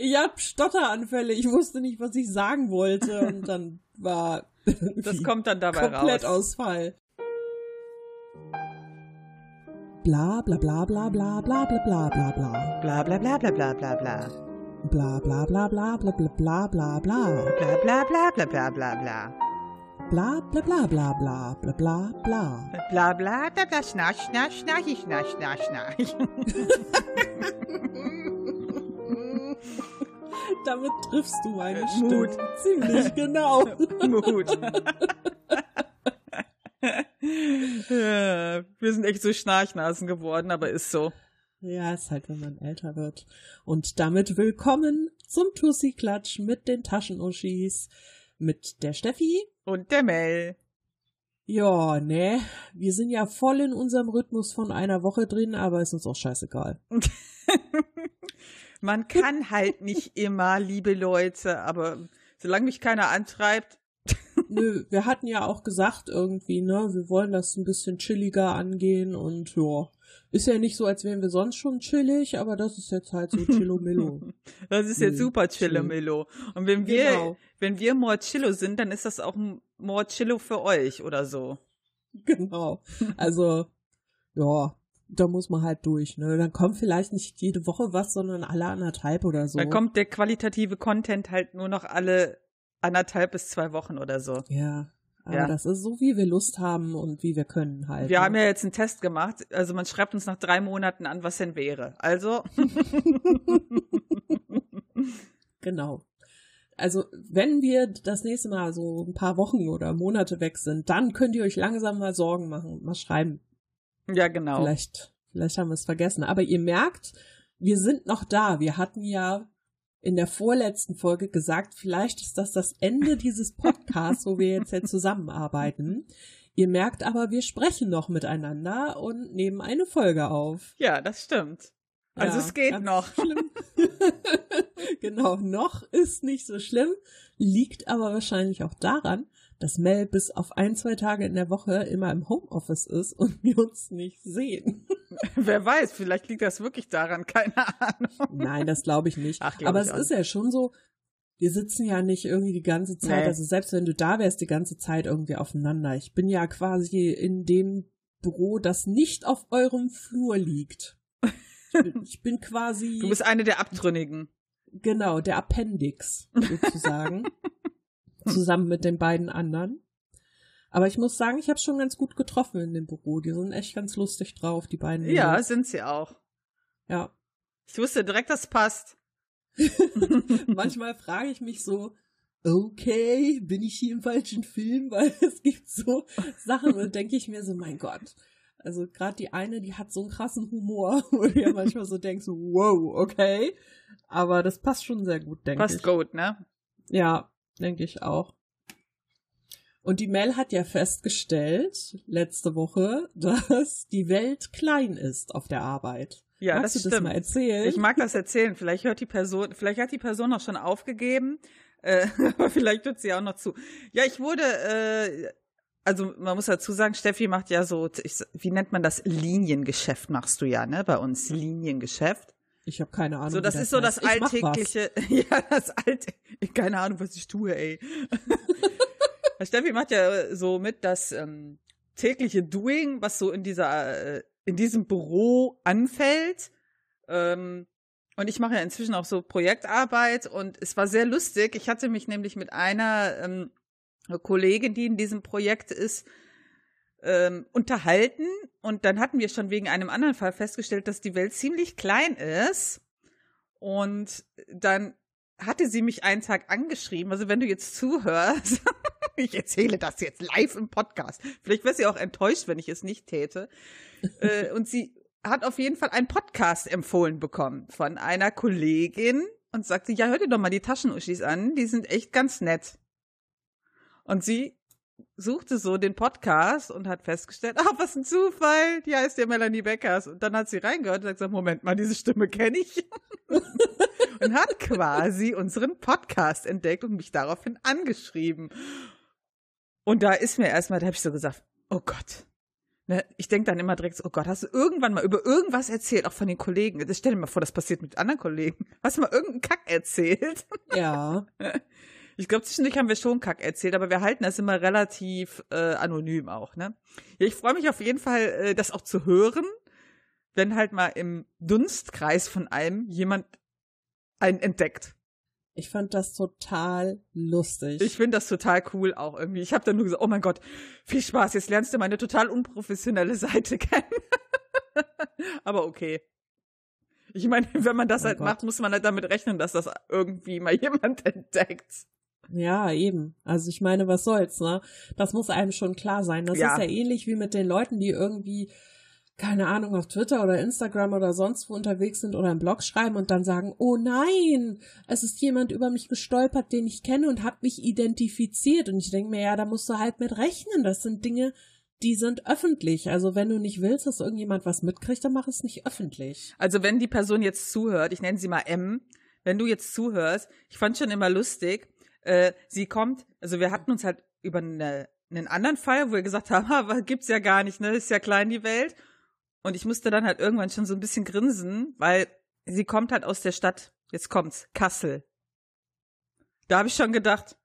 ich hab Stotteranfälle. Ich wusste nicht, was ich sagen wollte. Und dann war. Das kommt dann dabei komplett raus. Ausfall. Bla bla bla bla bla bla bla bla bla bla. Bla bla bla bla bla bla bla. Bla bla bla bla bla bla bla bla bla. Bla bla bla bla bla bla bla. Bla bla bla bla bla bla bla bla. Bla bla bla bla schnarch, schnarch, schnarchi, schnarch, schnarch, schnarch. Damit triffst du meine Äh, Stimme. Mut. Ziemlich genau. Mut. Ja, Wir sind echt so Schnarchnasen geworden, aber ist so. Ja, ist halt, wenn man älter wird. Und damit willkommen zum Tussi-Klatsch mit den Taschenuschis. Mit der Steffi. Und der Mel. Ja, ne. Wir sind ja voll in unserem Rhythmus von einer Woche drin, aber ist uns auch scheißegal. Man kann halt nicht immer, liebe Leute, aber solange mich keiner antreibt, Nö, wir hatten ja auch gesagt irgendwie, ne, wir wollen das ein bisschen chilliger angehen und ja. Ist ja nicht so, als wären wir sonst schon chillig, aber das ist jetzt halt so chillomillo. das ist jetzt super chill. Chillo-Millo. Und wenn wir, Genau. wenn wir more Chillo sind, dann ist das auch more Chillo für euch oder so. Genau. Also, ja, da muss man halt durch, ne? Dann kommt vielleicht nicht jede Woche was, sondern alle anderthalb oder so. Dann kommt der qualitative Content halt nur noch alle anderthalb bis zwei Wochen oder so. Ja. Aber Ja. das ist so, wie wir Lust haben und wie wir können halt. Wir ne? haben ja jetzt einen Test gemacht. Also man schreibt uns nach drei Monaten an, was denn wäre. Also, Genau. Also, wenn wir das nächste Mal so ein paar Wochen oder Monate weg sind, dann könnt ihr euch langsam mal Sorgen machen und mal schreiben. Ja genau. Vielleicht, vielleicht haben wir es vergessen. Aber ihr merkt, wir sind noch da. Wir hatten ja in der vorletzten Folge gesagt, vielleicht ist das das Ende dieses Podcasts, wo wir jetzt ja zusammenarbeiten. Ihr merkt aber, wir sprechen noch miteinander und nehmen eine Folge auf. Ja, das stimmt. Also Ja, es geht noch. Genau, noch ist nicht so schlimm, liegt aber wahrscheinlich auch daran, dass Mel bis auf ein, zwei Tage in der Woche immer im Homeoffice ist und wir uns nicht sehen. Wer weiß, vielleicht liegt das wirklich daran, keine Ahnung. Nein, das glaube ich nicht. Ach, glaub aber ich es auch ist ja schon so, wir sitzen ja nicht irgendwie die ganze Zeit, Nee. also selbst wenn du da wärst, die ganze Zeit irgendwie aufeinander. Ich bin ja quasi in dem Büro, das nicht auf eurem Flur liegt. Ich bin, ich bin quasi. Du bist eine der Abtrünnigen. Genau, der Appendix sozusagen. zusammen mit den beiden anderen. Aber ich muss sagen, ich habe schon ganz gut getroffen in dem Büro. Die sind echt ganz lustig drauf, die beiden. Ja, Mädels. sind sie auch. ja. Ich wusste direkt, das passt. Manchmal frage ich mich so, okay, bin ich hier im falschen Film? Weil es gibt so Sachen, und denke ich mir so, mein Gott. Also gerade die eine, die hat so einen krassen Humor, wo du ja manchmal so denkst, wow, okay. Aber das passt schon sehr gut, denke ich. Passt gut, ne? Ja, denke ich auch. Und die Mel hat ja festgestellt, letzte Woche, dass die Welt klein ist auf der Arbeit. Ja, Magst das du das stimmt. mal erzählen? Ich mag das erzählen. Vielleicht hört die Person, vielleicht hat die Person auch schon aufgegeben, äh, aber vielleicht hört sie auch noch zu. Ja, ich wurde, äh, also man muss dazu sagen, Steffi macht ja so, ich, wie nennt man das? Liniengeschäft machst du ja, ne? Bei uns Liniengeschäft. Ich habe keine Ahnung. So, das wie ist so das heißt. Was. alltägliche, ja, das alte, keine Ahnung, was ich tue, ey. Steffi macht ja so mit das ähm, tägliche Doing, was so in dieser, äh, in diesem Büro anfällt. Ähm, und ich mache ja inzwischen auch so Projektarbeit und es war sehr lustig. Ich hatte mich nämlich mit einer ähm, Kollegin, die in diesem Projekt ist, ähm, unterhalten und dann hatten wir schon wegen einem anderen Fall festgestellt, dass die Welt ziemlich klein ist. Und dann hatte sie mich einen Tag angeschrieben. Also wenn du jetzt zuhörst, ich erzähle das jetzt live im Podcast. Vielleicht wäre sie auch enttäuscht, wenn ich es nicht täte. äh, und sie hat auf jeden Fall einen Podcast empfohlen bekommen von einer Kollegin und sagte, ja, hör dir doch mal die Taschenuschis an, die sind echt ganz nett. Und sie suchte so den Podcast und hat festgestellt, ach, was ein Zufall, die heißt ja Melanie Beckers. Und dann hat sie reingehört und hat gesagt, Moment mal, diese Stimme kenne ich. und hat quasi unseren Podcast entdeckt und mich daraufhin angeschrieben. Und da ist mir erstmal, da habe ich so gesagt, oh Gott, Ne, ich denke dann immer direkt so, oh Gott, hast du irgendwann mal über irgendwas erzählt, auch von den Kollegen? Das stell dir mal vor, das passiert mit anderen Kollegen. Hast du mal irgendeinen Kack erzählt? Ja. Ich glaube, zwischendurch haben wir schon Kack erzählt, aber wir halten das immer relativ äh, anonym auch, ne? Ja, ich freue mich auf jeden Fall, äh, das auch zu hören, wenn halt mal im Dunstkreis von einem jemand einen entdeckt. Ich fand das total lustig. Ich finde das total cool auch irgendwie. Ich habe dann nur gesagt, oh mein Gott, viel Spaß, jetzt lernst du meine total unprofessionelle Seite kennen. Aber okay. Ich meine, wenn man das oh halt Gott. macht, muss man halt damit rechnen, dass das irgendwie mal jemand entdeckt. Ja, eben. Also ich meine, was soll's, ne? Das muss einem schon klar sein. Das ja. ist ja ähnlich wie mit den Leuten, die irgendwie keine Ahnung, auf Twitter oder Instagram oder sonst wo unterwegs sind oder einen Blog schreiben und dann sagen, oh nein, es ist jemand über mich gestolpert, den ich kenne und hat mich identifiziert. Und ich denke mir, ja, da musst du halt mit rechnen. Das sind Dinge, die sind öffentlich. Also wenn du nicht willst, dass irgendjemand was mitkriegt, dann mach es nicht öffentlich. Also wenn die Person jetzt zuhört, ich nenne sie mal M, wenn du jetzt zuhörst, ich fand schon immer lustig, äh, sie kommt, also wir hatten uns halt über eine, einen anderen Fall, wo wir gesagt haben, ha, gibt's ja gar nicht, ne, ist ja klein die Welt. Und ich musste dann halt irgendwann schon so ein bisschen grinsen, weil sie kommt halt aus der Stadt, jetzt kommt's, Kassel. Da habe ich schon gedacht,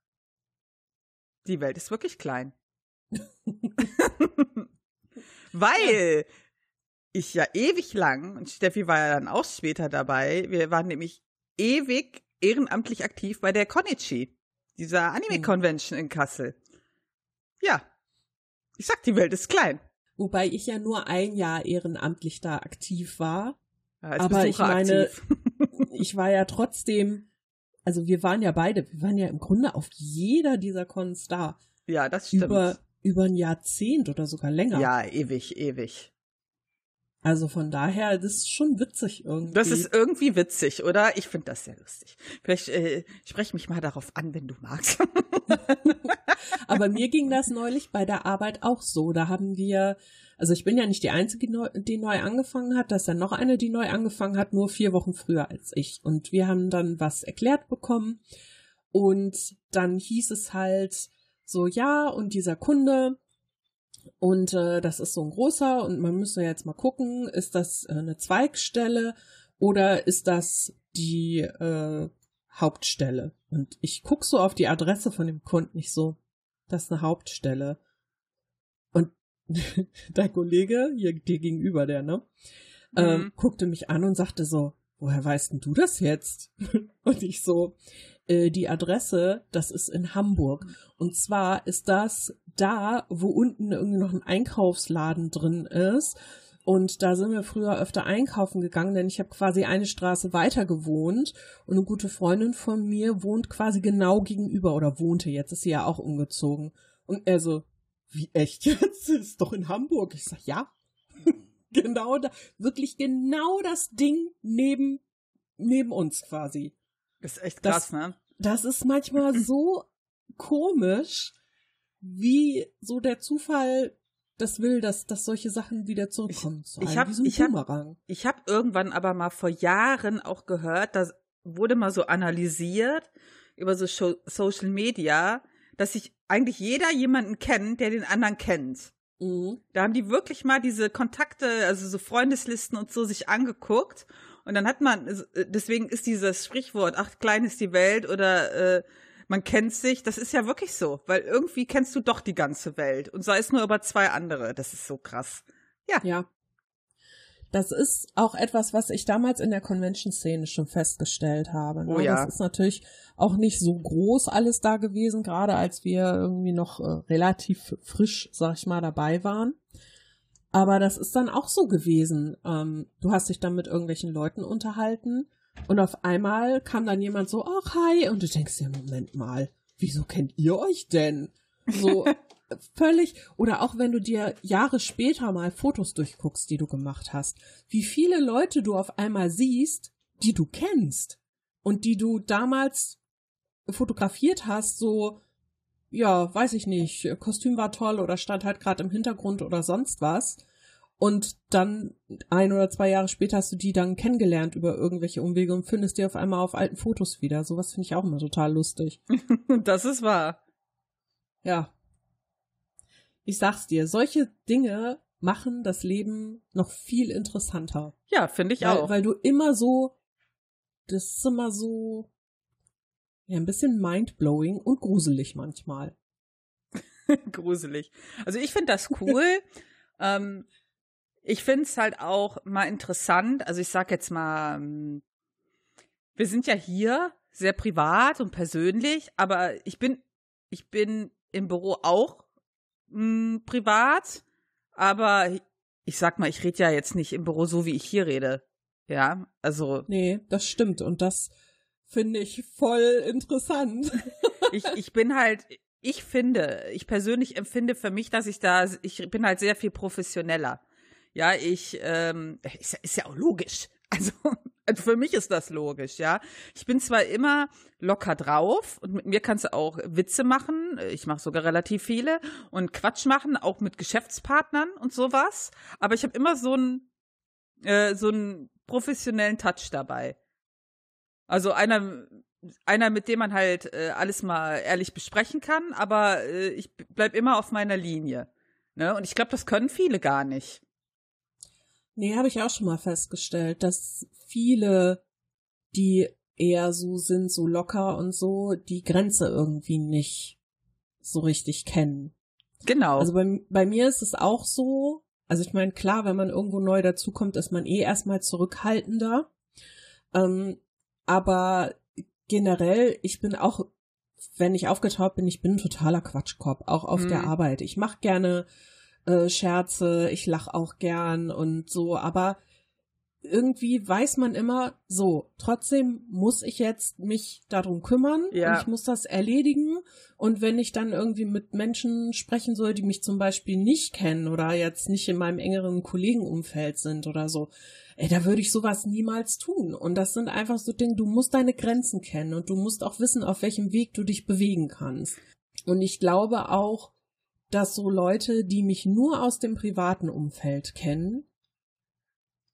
die Welt ist wirklich klein. weil ich ja ewig lang, und Steffi war ja dann auch später dabei, wir waren nämlich ewig ehrenamtlich aktiv bei der Konichi, dieser Anime-Convention in Kassel. Ja, ich sag, die Welt ist klein. Wobei ich ja nur ein Jahr ehrenamtlich da aktiv war. Ja, aber ich meine, ich war ja trotzdem, also wir waren ja beide, wir waren ja im Grunde auf jeder dieser Cons da. Ja, das stimmt. Über, über ein Jahrzehnt oder sogar länger. Ja, ewig, ewig. Also von daher, das ist schon witzig irgendwie. Das ist irgendwie witzig, oder? Ich finde das sehr lustig. Vielleicht äh, sprech mich mal darauf an, wenn du magst. Aber mir ging das neulich bei der Arbeit auch so. Da haben wir, also ich bin ja nicht die Einzige, die neu angefangen hat, da ist ja noch eine, die neu angefangen hat, nur vier Wochen früher als ich. Und wir haben dann was erklärt bekommen. Und dann hieß es halt so, ja, und dieser Kunde, und äh, das ist so ein großer und man müsste jetzt mal gucken, ist das äh, eine Zweigstelle oder ist das die äh, Hauptstelle? Und ich guck so auf die Adresse von dem Kunden nicht so, das ist eine Hauptstelle. Und der Kollege, hier dir gegenüber, der, ne, ähm, mhm. ähm, guckte mich an und sagte so, woher weißt denn du das jetzt? und ich so, äh, die Adresse, das ist in Hamburg. Und zwar ist das da, wo unten irgendwie noch ein Einkaufsladen drin ist. Und da sind wir früher öfter einkaufen gegangen, denn ich habe quasi eine Straße weiter gewohnt und eine gute Freundin von mir wohnt quasi genau gegenüber oder wohnte jetzt, ist sie ja auch umgezogen. Und er so, wie echt jetzt? Ist doch in Hamburg. Ich sag, ja. genau da, wirklich genau das Ding neben, neben uns quasi. Ist echt krass, das, ne? Das ist manchmal so komisch, wie so der Zufall das will, dass, dass solche Sachen wieder zurückkommen. Ich, ich habe ich hab, ich hab irgendwann aber mal vor Jahren auch gehört, da wurde mal so analysiert über so Social Media, dass sich eigentlich jeder jemanden kennt, der den anderen kennt. Mhm. Da haben die wirklich mal diese Kontakte, also so Freundeslisten und so sich angeguckt. Und dann hat man, äh, deswegen ist dieses Sprichwort, ach, klein ist die Welt oder äh, man kennt sich, das ist ja wirklich so, weil irgendwie kennst du doch die ganze Welt und sei es nur über zwei andere. Das ist so krass. Ja. Ja. Das ist auch etwas, was ich damals in der Convention-Szene schon festgestellt habe. Ne? Oh ja. Das ist natürlich auch nicht so groß alles da gewesen, gerade als wir irgendwie noch äh, relativ frisch, sag ich mal, dabei waren. Aber das ist dann auch so gewesen. Ähm, du hast dich dann mit irgendwelchen Leuten unterhalten und auf einmal kam dann jemand so, ach hi, und du denkst dir, Moment mal, wieso kennt ihr euch denn? So völlig, oder auch wenn du dir Jahre später mal Fotos durchguckst, die du gemacht hast, wie viele Leute du auf einmal siehst, die du kennst und die du damals fotografiert hast, so, ja, weiß ich nicht, Kostüm war toll oder stand halt gerade im Hintergrund oder sonst was. Und dann ein oder zwei Jahre später hast du die dann kennengelernt über irgendwelche Umwege und findest die auf einmal auf alten Fotos wieder. Sowas finde ich auch immer total lustig. das ist wahr. Ja. Ich sag's dir, solche Dinge machen das Leben noch viel interessanter. Ja, finde ich weil, auch. Weil du immer so, das ist immer so, ja, ein bisschen mindblowing und gruselig manchmal. gruselig. Also ich finde das cool. ähm, ich finde es halt auch mal interessant. Also ich sag jetzt mal, ähm, wir sind ja hier sehr privat und persönlich, aber ich bin, ich bin im Büro auch mh, hm, privat, aber ich sag mal, ich rede ja jetzt nicht im Büro so, wie ich hier rede. Ja, also. Nee, das stimmt. Und das finde ich voll interessant. ich, ich bin halt, ich finde, ich persönlich empfinde für mich, dass ich da, ich bin halt sehr viel professioneller. Ja, ich, ähm, ist, ist ja auch logisch. Also, also für mich ist das logisch, ja. Ich bin zwar immer locker drauf und mit mir kannst du auch Witze machen, ich mache sogar relativ viele und Quatsch machen, auch mit Geschäftspartnern und sowas, aber ich habe immer so einen äh, so einen professionellen Touch dabei. Also einer einer, mit dem man halt äh, alles mal ehrlich besprechen kann, aber äh, ich bleib immer auf meiner Linie. Ne? Und ich glaube, das können viele gar nicht. Nee, habe ich auch schon mal festgestellt, dass viele, die eher so sind, so locker und so, die Grenze irgendwie nicht so richtig kennen. Genau. Also bei, bei mir ist es auch so, also ich meine, klar, wenn man irgendwo neu dazukommt, ist man eh erstmal zurückhaltender. Ähm, aber generell, ich bin auch, wenn ich aufgetaucht bin, ich bin ein totaler Quatschkorb, auch auf mhm. der Arbeit. Ich mache gerne äh, Scherze, ich lach auch gern und so, aber irgendwie weiß man immer, so, trotzdem muss ich jetzt mich darum kümmern ja. ich muss das erledigen. Und wenn ich dann irgendwie mit Menschen sprechen soll, die mich zum Beispiel nicht kennen oder jetzt nicht in meinem engeren Kollegenumfeld sind oder so, ey, da würde ich sowas niemals tun. Und das sind einfach so Dinge, du musst deine Grenzen kennen und du musst auch wissen, auf welchem Weg du dich bewegen kannst. Und ich glaube auch, dass so Leute, die mich nur aus dem privaten Umfeld kennen,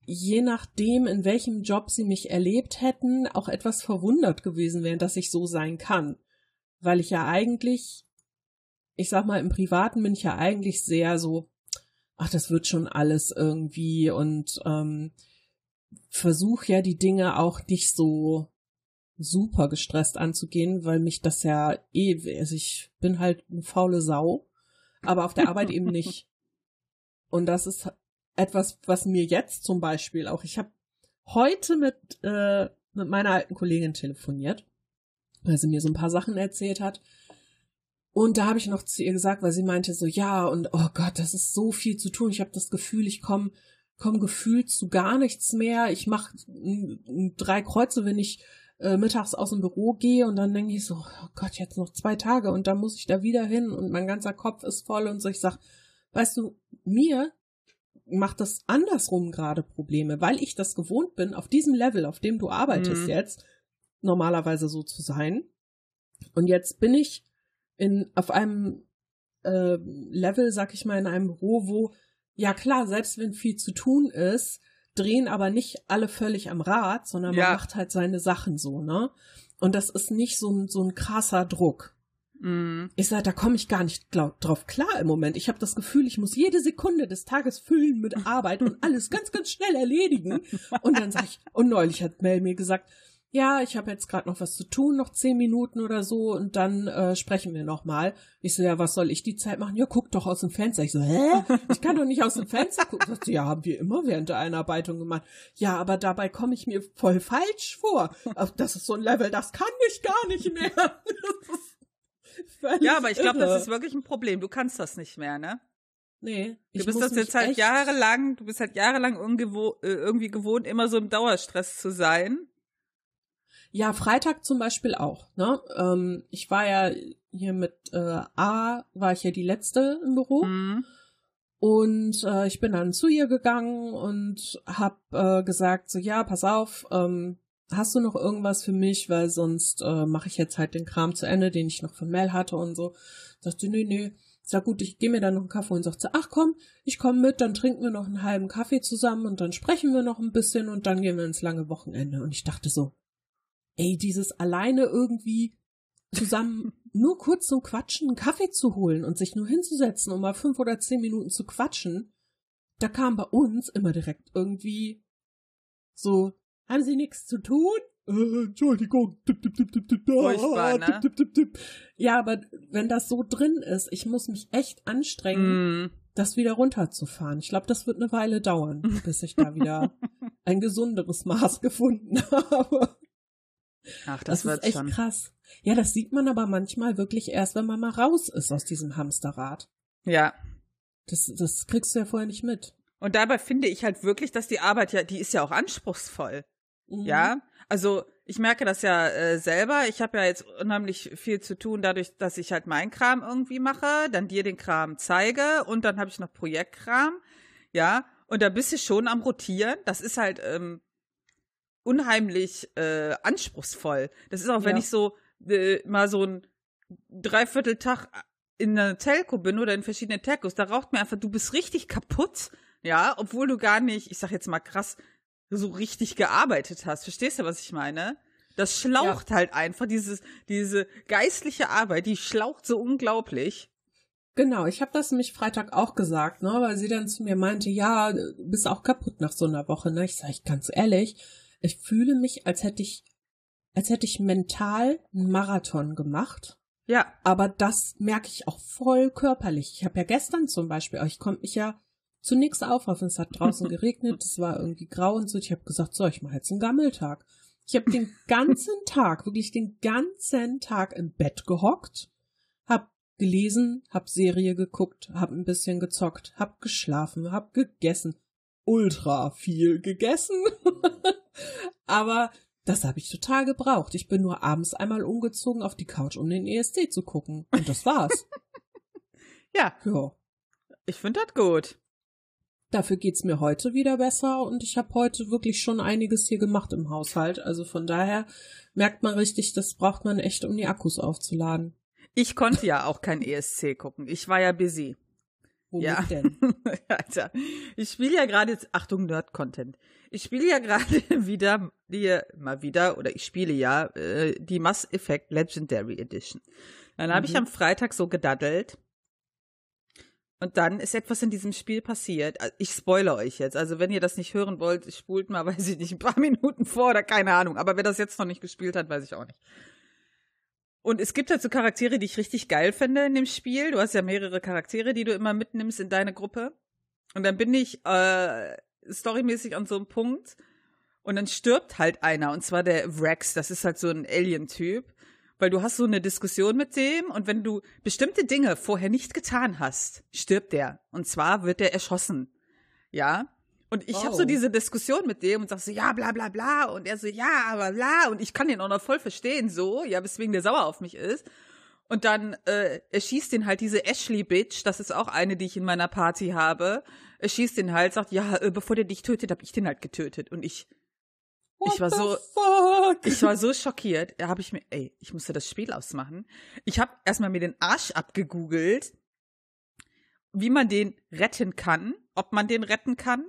je nachdem, in welchem Job sie mich erlebt hätten, auch etwas verwundert gewesen wären, dass ich so sein kann. Weil ich ja eigentlich, ich sag mal, im Privaten bin ich ja eigentlich sehr so, ach, das wird schon alles irgendwie und ähm, versuche ja die Dinge auch nicht so super gestresst anzugehen, weil mich das ja eh, also ich bin halt eine faule Sau, aber auf der Arbeit eben nicht. Und das ist etwas, was mir jetzt zum Beispiel auch, ich habe heute mit, äh, mit meiner alten Kollegin telefoniert, weil sie mir so ein paar Sachen erzählt hat. Und da habe ich noch zu ihr gesagt, weil sie meinte so, ja, und oh Gott, das ist so viel zu tun. Ich habe das Gefühl, ich komme komme gefühlt zu gar nichts mehr. Ich mache drei Kreuze, wenn ich äh, mittags aus dem Büro gehe und dann denke ich so, oh Gott, jetzt noch zwei Tage und dann muss ich da wieder hin und mein ganzer Kopf ist voll und so. Ich sag, weißt du, mir macht das andersrum gerade Probleme, weil ich das gewohnt bin, auf diesem Level, auf dem du arbeitest mhm. jetzt, normalerweise so zu sein. Und jetzt bin ich in, auf einem äh, Level, sag ich mal, in einem Büro, wo ja klar, selbst wenn viel zu tun ist, drehen aber nicht alle völlig am Rad, sondern man macht halt seine Sachen so, ne? Und das ist nicht so ein, so ein krasser Druck. Mm. Ich sage, da komme ich gar nicht glaub, drauf klar im Moment. Ich habe das Gefühl, ich muss jede Sekunde des Tages füllen mit Arbeit und alles ganz, ganz schnell erledigen. Und dann sage ich, und neulich hat Mel mir gesagt, ja, ich habe jetzt gerade noch was zu tun, noch zehn Minuten oder so und dann äh, sprechen wir noch mal. Ich so, ja, was soll ich die Zeit machen? Ja, guck doch aus dem Fenster. Ich so, hä? Ich kann doch nicht aus dem Fenster gucken. Ich so, ja, haben wir immer während der Einarbeitung gemacht. Ja, aber dabei komme ich mir voll falsch vor. Das ist so ein Level, das kann ich gar nicht mehr. ja, aber ich glaube, das ist wirklich ein Problem. Du kannst das nicht mehr, ne? Nee. Du bist das jetzt halt jahrelang, du bist halt jahrelang äh, irgendwie gewohnt, immer so im Dauerstress zu sein. Ja, Freitag zum Beispiel auch. Ne? Ähm, ich war ja hier mit äh, A, war ich ja die letzte im Büro. Mhm. Und äh, ich bin dann zu ihr gegangen und hab äh, gesagt, so ja, pass auf, ähm, hast du noch irgendwas für mich, weil sonst äh, mache ich jetzt halt den Kram zu Ende, den ich noch von Mel hatte und so. Sagte, nee, nee. Sag gut, ich gehe mir dann noch einen Kaffee und sagte, ach komm, ich komme mit, dann trinken wir noch einen halben Kaffee zusammen und dann sprechen wir noch ein bisschen und dann gehen wir ins lange Wochenende. Und ich dachte so, ey, dieses alleine irgendwie zusammen nur kurz zum Quatschen einen Kaffee zu holen und sich nur hinzusetzen, um mal fünf oder zehn Minuten zu quatschen, da kam bei uns immer direkt irgendwie so, haben Sie nichts zu tun? Äh, Entschuldigung. Tipp, tipp, tipp, tipp, tipp, Furchtbar, ne? tipp, tipp, tipp, tipp. Ja, aber wenn das so drin ist, ich muss mich echt anstrengen, Mm. das wieder runterzufahren. Ich glaube, das wird eine Weile dauern, bis ich da wieder ein gesunderes Maß gefunden habe. Ach, Das, das, wird ist echt schon. krass. Ja, das sieht man aber manchmal wirklich erst, wenn man mal raus ist aus diesem Hamsterrad. Ja. Das, das kriegst du ja vorher nicht mit. Und dabei finde ich halt wirklich, dass die Arbeit ja, die ist ja auch anspruchsvoll. Mhm. Ja, also ich merke das ja äh, selber. Ich habe ja jetzt unheimlich viel zu tun, dadurch, dass ich halt meinen Kram irgendwie mache, dann dir den Kram zeige und dann habe ich noch Projektkram. Ja, und da bist du schon am Rotieren. Das ist halt ähm, unheimlich äh, anspruchsvoll. Das ist auch, wenn Ja. ich so äh, mal so ein Dreivierteltag in einer Telco bin oder in verschiedenen Telcos, da raucht mir einfach, du bist richtig kaputt, ja, obwohl du gar nicht, ich sag jetzt mal krass, so richtig gearbeitet hast. Verstehst du, was ich meine? Das schlaucht halt einfach, dieses, diese geistliche Arbeit, die schlaucht so unglaublich. Genau, ich habe das nämlich Freitag auch gesagt, ne, weil sie dann zu mir meinte, ja, du bist auch kaputt nach so einer Woche, ne? Ich sage ich ganz ehrlich, ich fühle mich, als hätte ich, als hätte ich mental einen Marathon gemacht. Ja, Aber das merke ich auch voll körperlich. Ich habe ja gestern zum Beispiel, ich konnte mich ja zunächst aufraffen. Es hat draußen geregnet, es war irgendwie grau und so. Ich habe gesagt, so, ich mache jetzt einen Gammeltag. Ich habe den ganzen Tag, wirklich den ganzen Tag im Bett gehockt, hab gelesen, hab Serie geguckt, hab ein bisschen gezockt, hab geschlafen, hab gegessen. Ultra viel gegessen. Aber das habe ich total gebraucht. Ich bin nur abends einmal umgezogen auf die Couch, um den ESC zu gucken. Und das war's. ja, ja. ich finde das gut. Dafür geht's mir heute wieder besser und ich habe heute wirklich schon einiges hier gemacht im Haushalt. Also von daher merkt man richtig, das braucht man echt, um die Akkus aufzuladen. Ich konnte ja auch kein ESC gucken. Ich war ja busy. Womit Ja. denn? Alter, ich spiele ja gerade jetzt, Achtung, Nerd-Content. Ich spiele ja gerade wieder, die, mal wieder, oder ich spiele ja äh, die Mass Effect Legendary Edition. Dann habe ich Mhm. am Freitag so gedaddelt. Und dann ist etwas in diesem Spiel passiert. Also, Ich spoilere euch jetzt. Also wenn ihr das nicht hören wollt, spult mal, weiß ich nicht, ein paar Minuten vor oder keine Ahnung. Aber wer das jetzt noch nicht gespielt hat, weiß ich auch nicht. Und es gibt halt so Charaktere, die ich richtig geil finde in dem Spiel. Du hast ja mehrere Charaktere, die du immer mitnimmst in deine Gruppe. Und dann bin ich äh, storymäßig an so einem Punkt und dann stirbt halt einer und zwar der Rex. Das ist halt so ein Alien-Typ, weil du hast so eine Diskussion mit dem und wenn du bestimmte Dinge vorher nicht getan hast, stirbt der. Und zwar wird der erschossen. Ja. Und ich habe Oh. so diese Diskussion mit dem und sag so, ja, bla bla bla. Und er so, ja, aber bla. Und ich kann den auch noch voll verstehen, so, ja, weswegen der sauer auf mich ist. Und dann äh, erschießt den halt diese Ashley-Bitch, das ist auch eine, die ich in meiner Party habe. Er schießt den halt, sagt, ja, äh, bevor der dich tötet, hab ich den halt getötet. Und ich, What Ich war so- Fuck? ich war so schockiert. Da habe ich mir, ey, ich musste das Spiel ausmachen. Ich habe erstmal mir den Arsch abgegoogelt, wie man den retten kann, ob man den retten kann.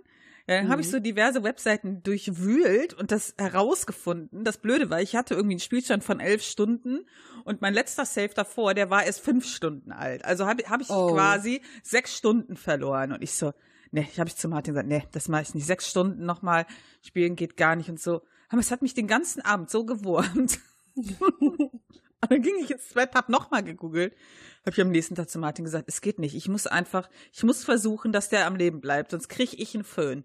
Ja, dann habe ich Mhm. so diverse Webseiten durchwühlt und das herausgefunden. Das Blöde war, ich hatte irgendwie einen Spielstand von elf Stunden und mein letzter Save davor, der war erst fünf Stunden alt. Also habe hab ich Oh. quasi sechs Stunden verloren und ich so, ne, ich habe ich zu Martin gesagt, ne, das mache ich nicht. Sechs Stunden nochmal spielen geht gar nicht und so. Aber es hat mich den ganzen Abend so gewurmt. Und dann ging ich ins Bett, hab nochmal gegoogelt, hab ich am nächsten Tag zu Martin gesagt, es geht nicht. Ich muss einfach, ich muss versuchen, dass der am Leben bleibt, sonst krieg ich einen Föhn.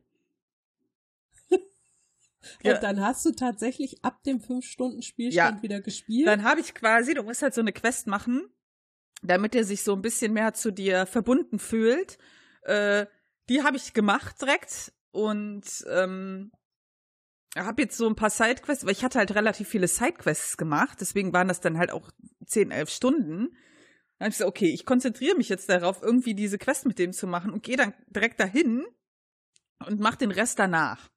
Ja. Und dann hast du tatsächlich ab dem 5-Stunden-Spielstand Ja. wieder gespielt. Dann habe ich quasi, du musst halt so eine Quest machen, damit er sich so ein bisschen mehr zu dir verbunden fühlt. Äh, die habe ich gemacht direkt und ähm, habe jetzt so ein paar Sidequests, weil ich hatte halt relativ viele Sidequests gemacht, deswegen waren das dann halt auch 10, 11 Stunden. Dann habe ich gesagt, okay, ich konzentriere mich jetzt darauf, irgendwie diese Quest mit dem zu machen und gehe dann direkt dahin und mach den Rest danach.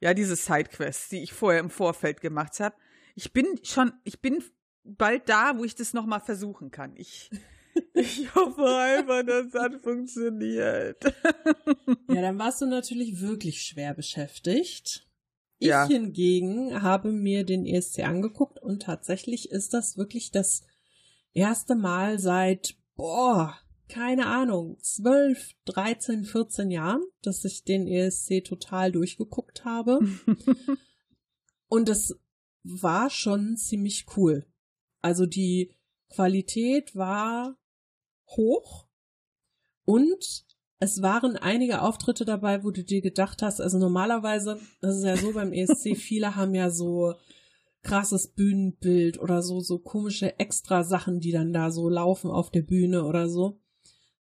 Ja, diese Sidequests, die ich vorher im Vorfeld gemacht habe. Ich bin schon, ich bin bald da, wo ich das nochmal versuchen kann. Ich, ich hoffe einfach, dass das funktioniert. Ja, dann warst du natürlich wirklich schwer beschäftigt. Ich Ja. hingegen habe mir den ESC angeguckt und tatsächlich ist das wirklich das erste Mal seit, boah, keine Ahnung, 12, 13, 14 Jahren, dass ich den ESC total durchgeguckt habe. Und es war schon ziemlich cool. Also die Qualität war hoch und es waren einige Auftritte dabei, wo du dir gedacht hast, also normalerweise, das ist ja so beim ESC, viele haben ja so krasses Bühnenbild oder so, so komische extra Sachen, die dann da so laufen auf der Bühne oder so,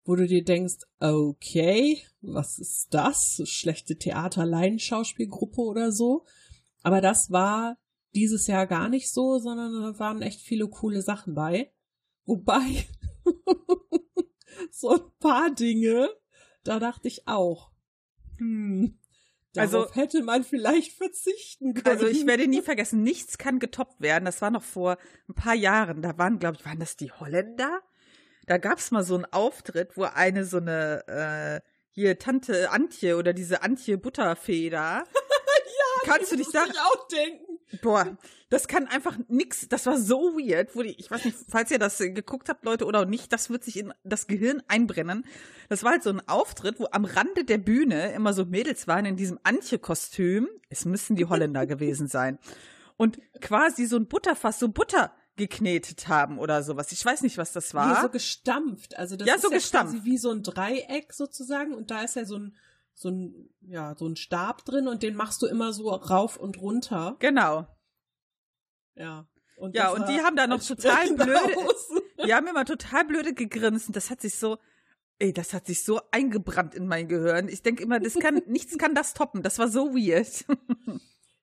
wo du dir denkst, okay, was ist das? Schlechte Theater-Laienschauspielgruppe oder so. Aber das war dieses Jahr gar nicht so, sondern da waren echt viele coole Sachen bei. Wobei, so ein paar Dinge, da dachte ich auch, hm, darauf also, hätte man vielleicht verzichten können. Also ich werde nie vergessen, nichts kann getoppt werden. Das war noch vor ein paar Jahren. Da waren, glaube ich, waren das die Holländer? Da gab es mal so einen Auftritt, wo eine so eine äh, hier Tante Antje oder diese Antje Butterfee da. ja, kannst du dich da auch denken. Boah, das kann einfach nix. Das war so weird, wo die, ich weiß nicht, falls ihr das geguckt habt, Leute, oder nicht, das wird sich in das Gehirn einbrennen. Das war halt so ein Auftritt, wo am Rande der Bühne immer so Mädels waren in diesem Antje-Kostüm. Es müssen die Holländer gewesen sein. Und quasi so ein Butterfass, so Butter geknetet haben oder sowas. Ich weiß nicht, was das war. Wie so gestampft. Also das ja, ist so ja gestampft. quasi wie so ein Dreieck sozusagen und da ist ja so ein so ein, ja, so ein Stab drin und den machst du immer so rauf und runter. Genau. Ja. Und ja, und die haben da noch total blöde, die haben immer total blöde gegrinst und das hat sich so, ey, das hat sich so eingebrannt in mein Gehirn. Ich denke immer, das kann, nichts kann das toppen. Das war so weird.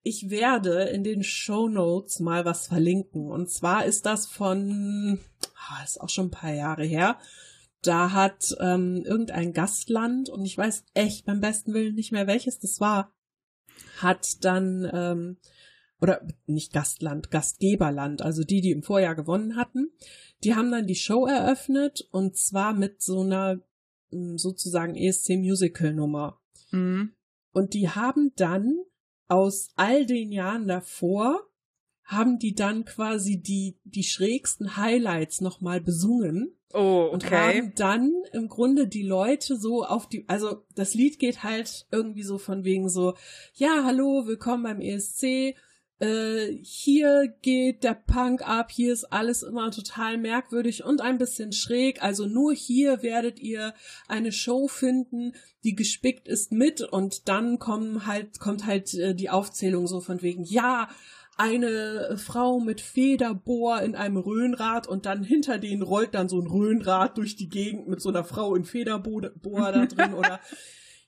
Ich werde in den Show Notes mal was verlinken. Und zwar ist das von, ah, ist auch schon ein paar Jahre her, da hat ähm, irgendein Gastland, und ich weiß echt beim besten Willen nicht mehr, welches das war, hat dann, ähm, oder nicht Gastland, Gastgeberland, also die, die im Vorjahr gewonnen hatten, die haben dann die Show eröffnet und zwar mit so einer hm, sozusagen ESC Musical Nummer. Mhm. Und die haben dann aus all den Jahren davor haben die dann quasi die, die schrägsten Highlights nochmal besungen. Oh, okay. Und haben dann im Grunde die Leute so auf die, also das Lied geht halt irgendwie so von wegen so, ja, hallo, willkommen beim ESC, äh, hier geht der Punk ab, hier ist alles immer total merkwürdig und ein bisschen schräg, also nur hier werdet ihr eine Show finden, die gespickt ist mit und dann kommen halt, kommt halt äh, die Aufzählung so von wegen, ja, eine Frau mit Federbohr in einem Röhnrad und dann hinter denen rollt dann so ein Röhnrad durch die Gegend mit so einer Frau in Federbohr da drin oder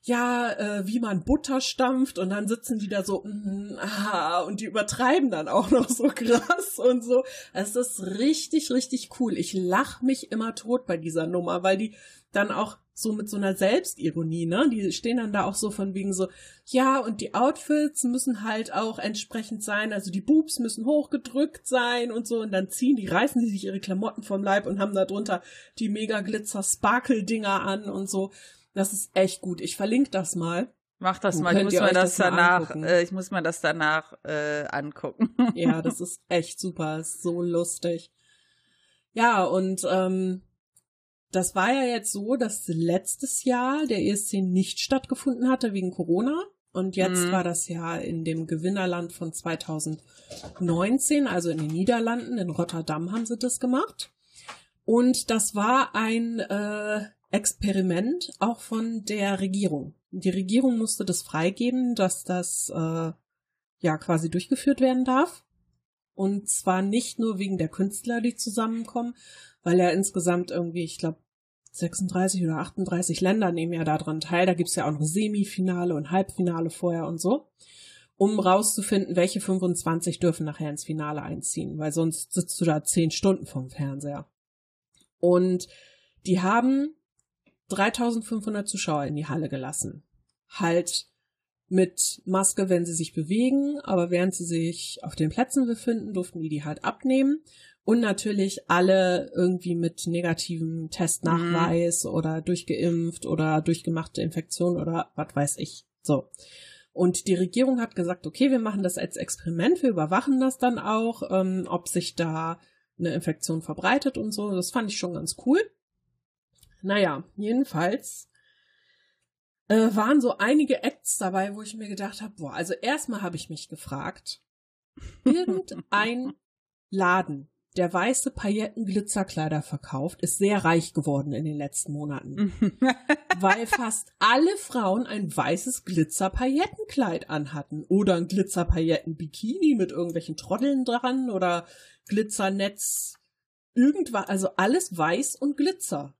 ja, äh, wie man Butter stampft und dann sitzen die da so, mm, ah, und die übertreiben dann auch noch so krass und so. Es ist richtig, richtig cool. Ich lach mich immer tot bei dieser Nummer, weil die dann auch so mit so einer Selbstironie, ne? Die stehen dann da auch so von wegen so, ja, und die Outfits müssen halt auch entsprechend sein, also die Boobs müssen hochgedrückt sein und so, und dann ziehen die, reißen die sich ihre Klamotten vom Leib und haben da drunter die mega Glitzer Sparkle Dinger an und so. Das ist echt gut. Ich verlinke das mal. Mach das mal, ich muss mir das, das danach, äh, ich muss mir das danach äh, angucken. ja, das ist echt super, ist so lustig. Ja, und ähm, das war ja jetzt so, dass letztes Jahr der ESC nicht stattgefunden hatte wegen Corona. Und jetzt mhm. war das ja in dem Gewinnerland von 2019, also in den Niederlanden, in Rotterdam haben sie das gemacht. Und das war ein äh, Experiment auch von der Regierung. Die Regierung musste das freigeben, dass das äh, ja quasi durchgeführt werden darf. Und zwar nicht nur wegen der Künstler, die zusammenkommen, weil ja insgesamt irgendwie, ich glaube, 36 oder 38 Länder nehmen ja daran teil. Da gibt's ja auch noch Semifinale und Halbfinale vorher und so, um rauszufinden, welche 25 dürfen nachher ins Finale einziehen, weil sonst sitzt du da zehn Stunden vom Fernseher. Und die haben 3500 Zuschauer in die Halle gelassen. Halt mit Maske, wenn sie sich bewegen, aber während sie sich auf den Plätzen befinden, durften die die halt abnehmen und natürlich alle irgendwie mit negativem Testnachweis mhm. oder durchgeimpft oder durchgemachte Infektion oder was weiß ich. So. Und die Regierung hat gesagt, okay, wir machen das als Experiment, wir überwachen das dann auch, ähm, ob sich da eine Infektion verbreitet und so. Das fand ich schon ganz cool. Naja, jedenfalls äh, waren so einige Acts dabei, wo ich mir gedacht habe, boah, also erstmal habe ich mich gefragt, irgendein Laden, der weiße Pailletten-Glitzerkleider verkauft, ist sehr reich geworden in den letzten Monaten. weil fast alle Frauen ein weißes Glitzer-Paillettenkleid anhatten. Oder ein Glitzer-Pailletten-Bikini mit irgendwelchen Trotteln dran oder Glitzernetz. Irgendwas, also alles weiß und Glitzer.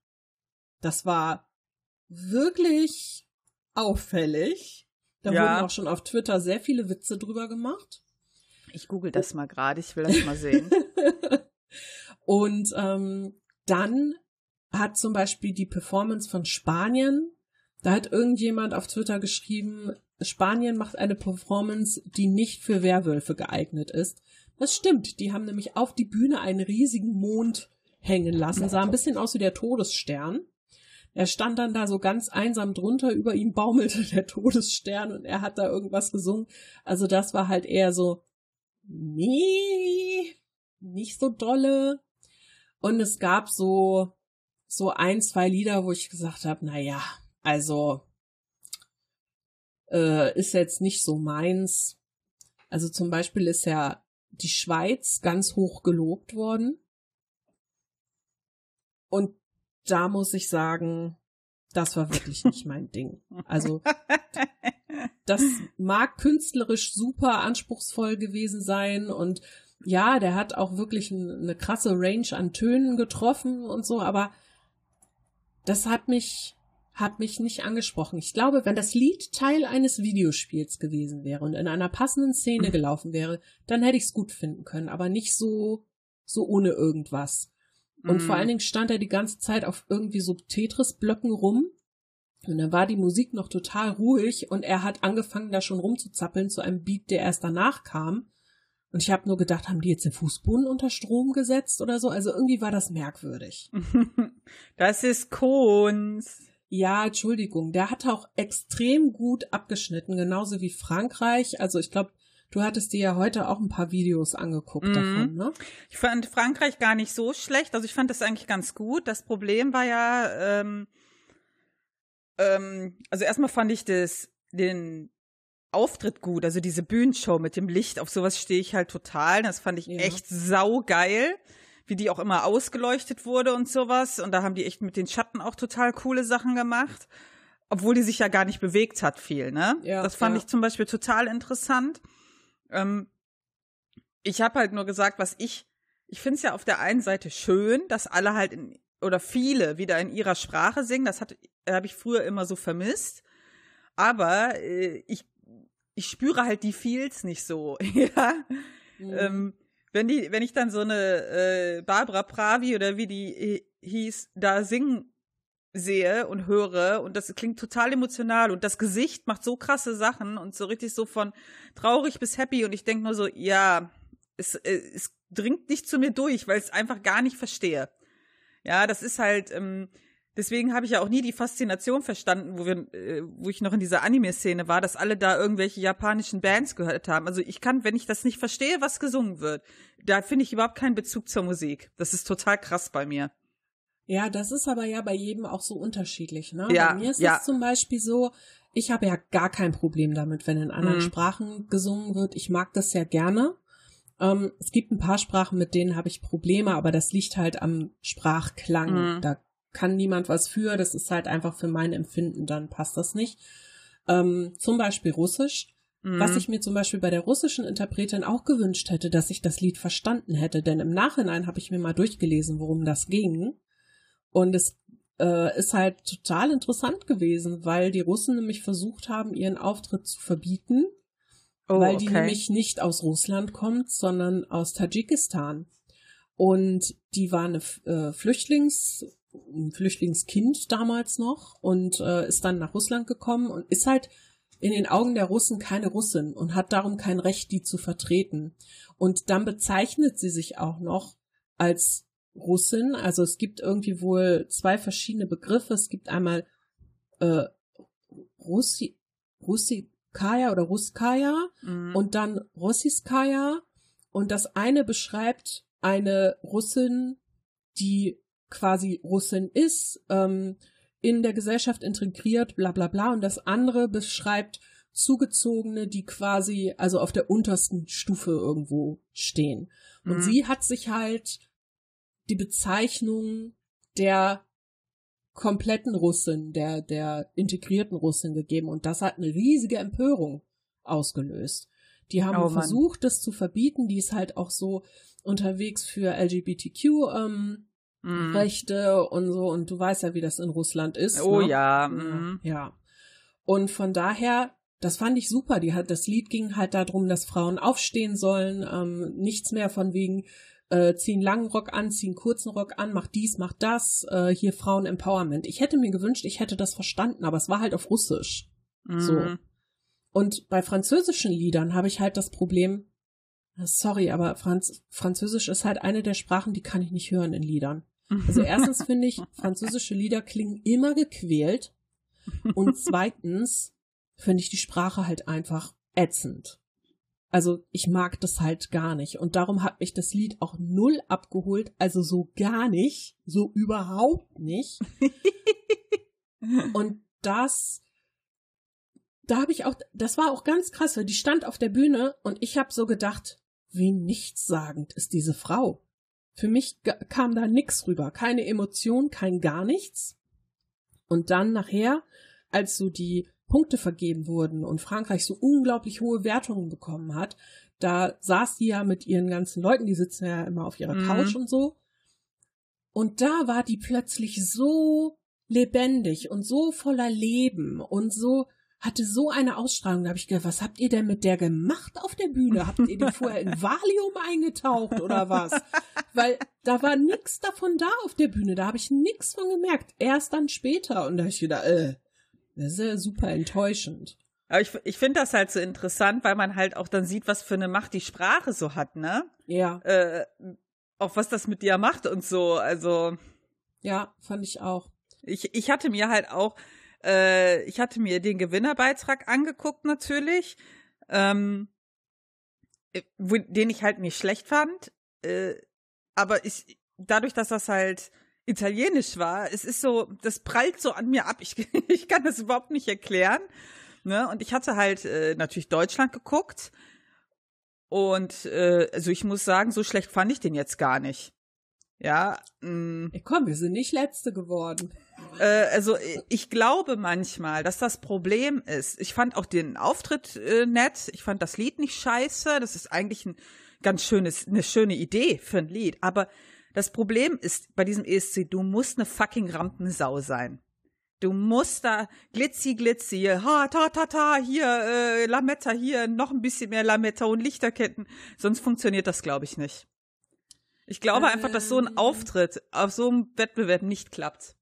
Das war wirklich auffällig. Da Ja. wurden auch schon auf Twitter sehr viele Witze drüber gemacht. Ich google das mal gerade, ich will das mal sehen. Und ähm, dann hat zum Beispiel die Performance von Spanien, da hat irgendjemand auf Twitter geschrieben, Spanien macht eine Performance, die nicht für Werwölfe geeignet ist. Das stimmt, die haben nämlich auf die Bühne einen riesigen Mond hängen lassen, sah ein bisschen aus wie der Todesstern. Er stand dann da so ganz einsam drunter, über ihm baumelte der Todesstern und er hat da irgendwas gesungen. Also das war halt eher so, nee, nicht so dolle. Und es gab so, so ein, zwei Lieder, wo ich gesagt habe, na ja, also, äh, ist jetzt nicht so meins. Also zum Beispiel ist ja die Schweiz ganz hoch gelobt worden. Und da muss ich sagen, das war wirklich nicht mein Ding. Also das mag künstlerisch super anspruchsvoll gewesen sein und ja, der hat auch wirklich ein, eine krasse Range an Tönen getroffen und so, aber das hat mich hat mich nicht angesprochen. Ich glaube, wenn das Lied Teil eines Videospiels gewesen wäre und in einer passenden Szene gelaufen wäre, dann hätte ich es gut finden können, aber nicht so so ohne irgendwas. Und vor Mm. allen Dingen stand er die ganze Zeit auf irgendwie so Tetris-Blöcken rum. Und dann war die Musik noch total ruhig und er hat angefangen, da schon rumzuzappeln zu einem Beat, der erst danach kam. Und ich habe nur gedacht, haben die jetzt den Fußboden unter Strom gesetzt oder so? Also irgendwie war das merkwürdig. Das ist Kunst. Ja, Entschuldigung, der hat auch extrem gut abgeschnitten, genauso wie Frankreich. Also ich glaube, du hattest dir ja heute auch ein paar Videos angeguckt Mhm. davon, ne? Ich fand Frankreich gar nicht so schlecht. Also ich fand das eigentlich ganz gut. Das Problem war ja, ähm, ähm, also erstmal fand ich das, den Auftritt gut, also diese Bühnenshow mit dem Licht, auf sowas stehe ich halt total. Das fand ich Ja. echt saugeil, wie die auch immer ausgeleuchtet wurde und sowas. Und da haben die echt mit den Schatten auch total coole Sachen gemacht. Obwohl die sich ja gar nicht bewegt hat viel, ne? Ja, das fand ja. ich zum Beispiel total interessant. Ähm, ich habe halt nur gesagt, was ich, ich finde es ja auf der einen Seite schön, dass alle halt in, oder viele wieder in ihrer Sprache singen. Das habe ich früher immer so vermisst. Aber äh, ich, ich spüre halt die Feels nicht so. ja. Mhm. Ähm, wenn die, wenn ich dann so eine äh, Barbara Pravi oder wie die äh, hieß, da singen sehe und höre und das klingt total emotional und das Gesicht macht so krasse Sachen und so richtig so von traurig bis happy und ich denke nur so, ja, es, äh, es dringt nicht zu mir durch, weil ich es einfach gar nicht verstehe. Ja, das ist halt, ähm, deswegen habe ich ja auch nie die Faszination verstanden, wo wir, äh, wo ich noch in dieser Anime-Szene war, dass alle da irgendwelche japanischen Bands gehört haben. Also ich kann, wenn ich das nicht verstehe, was gesungen wird, da finde ich überhaupt keinen Bezug zur Musik. Das ist total krass bei mir. Ja, das ist aber ja bei jedem auch so unterschiedlich. Ne? Ja, bei mir ist ja. es zum Beispiel so, ich habe ja gar kein Problem damit, wenn in anderen Mhm. Sprachen gesungen wird. Ich mag das ja gerne. Ähm, es gibt ein paar Sprachen, mit denen habe ich Probleme, aber das liegt halt am Sprachklang. Mhm. Da kann niemand was für. Das ist halt einfach für mein Empfinden, dann passt das nicht. Ähm, zum Beispiel Russisch. Was Mhm. ich mir zum Beispiel bei der russischen Interpretin auch gewünscht hätte, dass ich das Lied verstanden hätte, denn im Nachhinein habe ich mir mal durchgelesen, worum das ging. Und es äh, ist halt total interessant gewesen, weil die Russen nämlich versucht haben, ihren Auftritt zu verbieten, oh, weil die okay. nämlich nicht aus Russland kommt, sondern aus Tadschikistan. Und die war eine äh, Flüchtlings, ein Flüchtlingskind damals noch und äh, ist dann nach Russland gekommen und ist halt in den Augen der Russen keine Russin und hat darum kein Recht, die zu vertreten. Und dann bezeichnet sie sich auch noch als Russin. Also es gibt irgendwie wohl zwei verschiedene Begriffe. Es gibt einmal äh, Russi, Russikaya oder Ruskaya Mhm. und dann Rossiskaya. Und das eine beschreibt eine Russin, die quasi Russin ist, ähm, in der Gesellschaft integriert, bla bla bla. Und das andere beschreibt Zugezogene, die quasi also auf der untersten Stufe irgendwo stehen. Und mhm. sie hat sich halt die Bezeichnung der kompletten Russin, der, der integrierten Russin gegeben. Und das hat eine riesige Empörung ausgelöst. Die haben oh, versucht, das zu verbieten. Die ist halt auch so unterwegs für LGBTQ ähm, mm. Rechte und so. Und du weißt ja, wie das in Russland ist. Oh ne? ja. Mm. Ja. Und von daher, das fand ich super. Die hat, das Lied ging halt darum, dass Frauen aufstehen sollen. Ähm, nichts mehr von wegen, äh, ziehen langen Rock an, ziehen kurzen Rock an, mach dies, mach das, äh, hier Frauen Empowerment. Ich hätte mir gewünscht, ich hätte das verstanden, aber es war halt auf Russisch. Mm. So. Mhm. Und bei französischen Liedern habe ich halt das Problem, sorry, aber Franz Französisch ist halt eine der Sprachen, die kann ich nicht hören in Liedern. Also erstens finde ich, französische Lieder klingen immer gequält. Und zweitens finde ich die Sprache halt einfach ätzend. Also ich mag das halt gar nicht. Und darum hat mich das Lied auch null abgeholt. Also so gar nicht. So überhaupt nicht. Und das da habe ich auch, das war auch ganz krass, weil die stand auf der Bühne und ich habe so gedacht, wie nichtssagend ist diese Frau. Für mich kam da nix rüber, keine Emotion, kein gar nichts. Und dann nachher, als so die Punkte vergeben wurden und Frankreich so unglaublich hohe Wertungen bekommen hat, da saß die ja mit ihren ganzen Leuten, die sitzen ja immer auf ihrer mhm. Couch und so. Und da war die plötzlich so lebendig und so voller Leben und so, hatte so eine Ausstrahlung. Da habe ich gedacht, was habt ihr denn mit der gemacht auf der Bühne? Habt ihr die vorher in Valium eingetaucht oder was? Weil da war nix davon da auf der Bühne. Da habe ich nix von gemerkt. Erst dann später. Und da habe ich wieder, äh, das ist ja super enttäuschend. Aber ich, ich finde das halt so interessant, weil man halt auch dann sieht, was für eine Macht die Sprache so hat, ne? Ja. Äh, auch was das mit dir macht und so. Also. Ja, fand ich auch. Ich, ich hatte mir halt auch, äh, ich hatte mir den Gewinnerbeitrag angeguckt natürlich, ähm, äh, den ich halt nicht schlecht fand. Äh, aber ich, dadurch, dass das halt italienisch war, es ist so, das prallt so an mir ab. Ich, ich kann das überhaupt nicht erklären. Ne? Und ich hatte halt äh, natürlich Deutschland geguckt. Und äh, also ich muss sagen, so schlecht fand ich den jetzt gar nicht. Ja. Mh. Mm. Komm, wir sind nicht Letzte geworden. Äh, also ich glaube manchmal, dass das Problem ist. Ich fand auch den Auftritt äh, nett. Ich fand das Lied nicht scheiße. Das ist eigentlich ein ganz schönes, eine schöne Idee für ein Lied. Aber das Problem ist bei diesem ESC, du musst eine fucking Rampensau sein. Du musst da glitzi glitzi, ha ta ta ta, hier äh, Lametta, hier noch ein bisschen mehr Lametta und Lichterketten. Sonst funktioniert das, glaube ich, nicht. Ich glaube ähm, einfach, dass so ein ähm. Auftritt auf so einem Wettbewerb nicht klappt.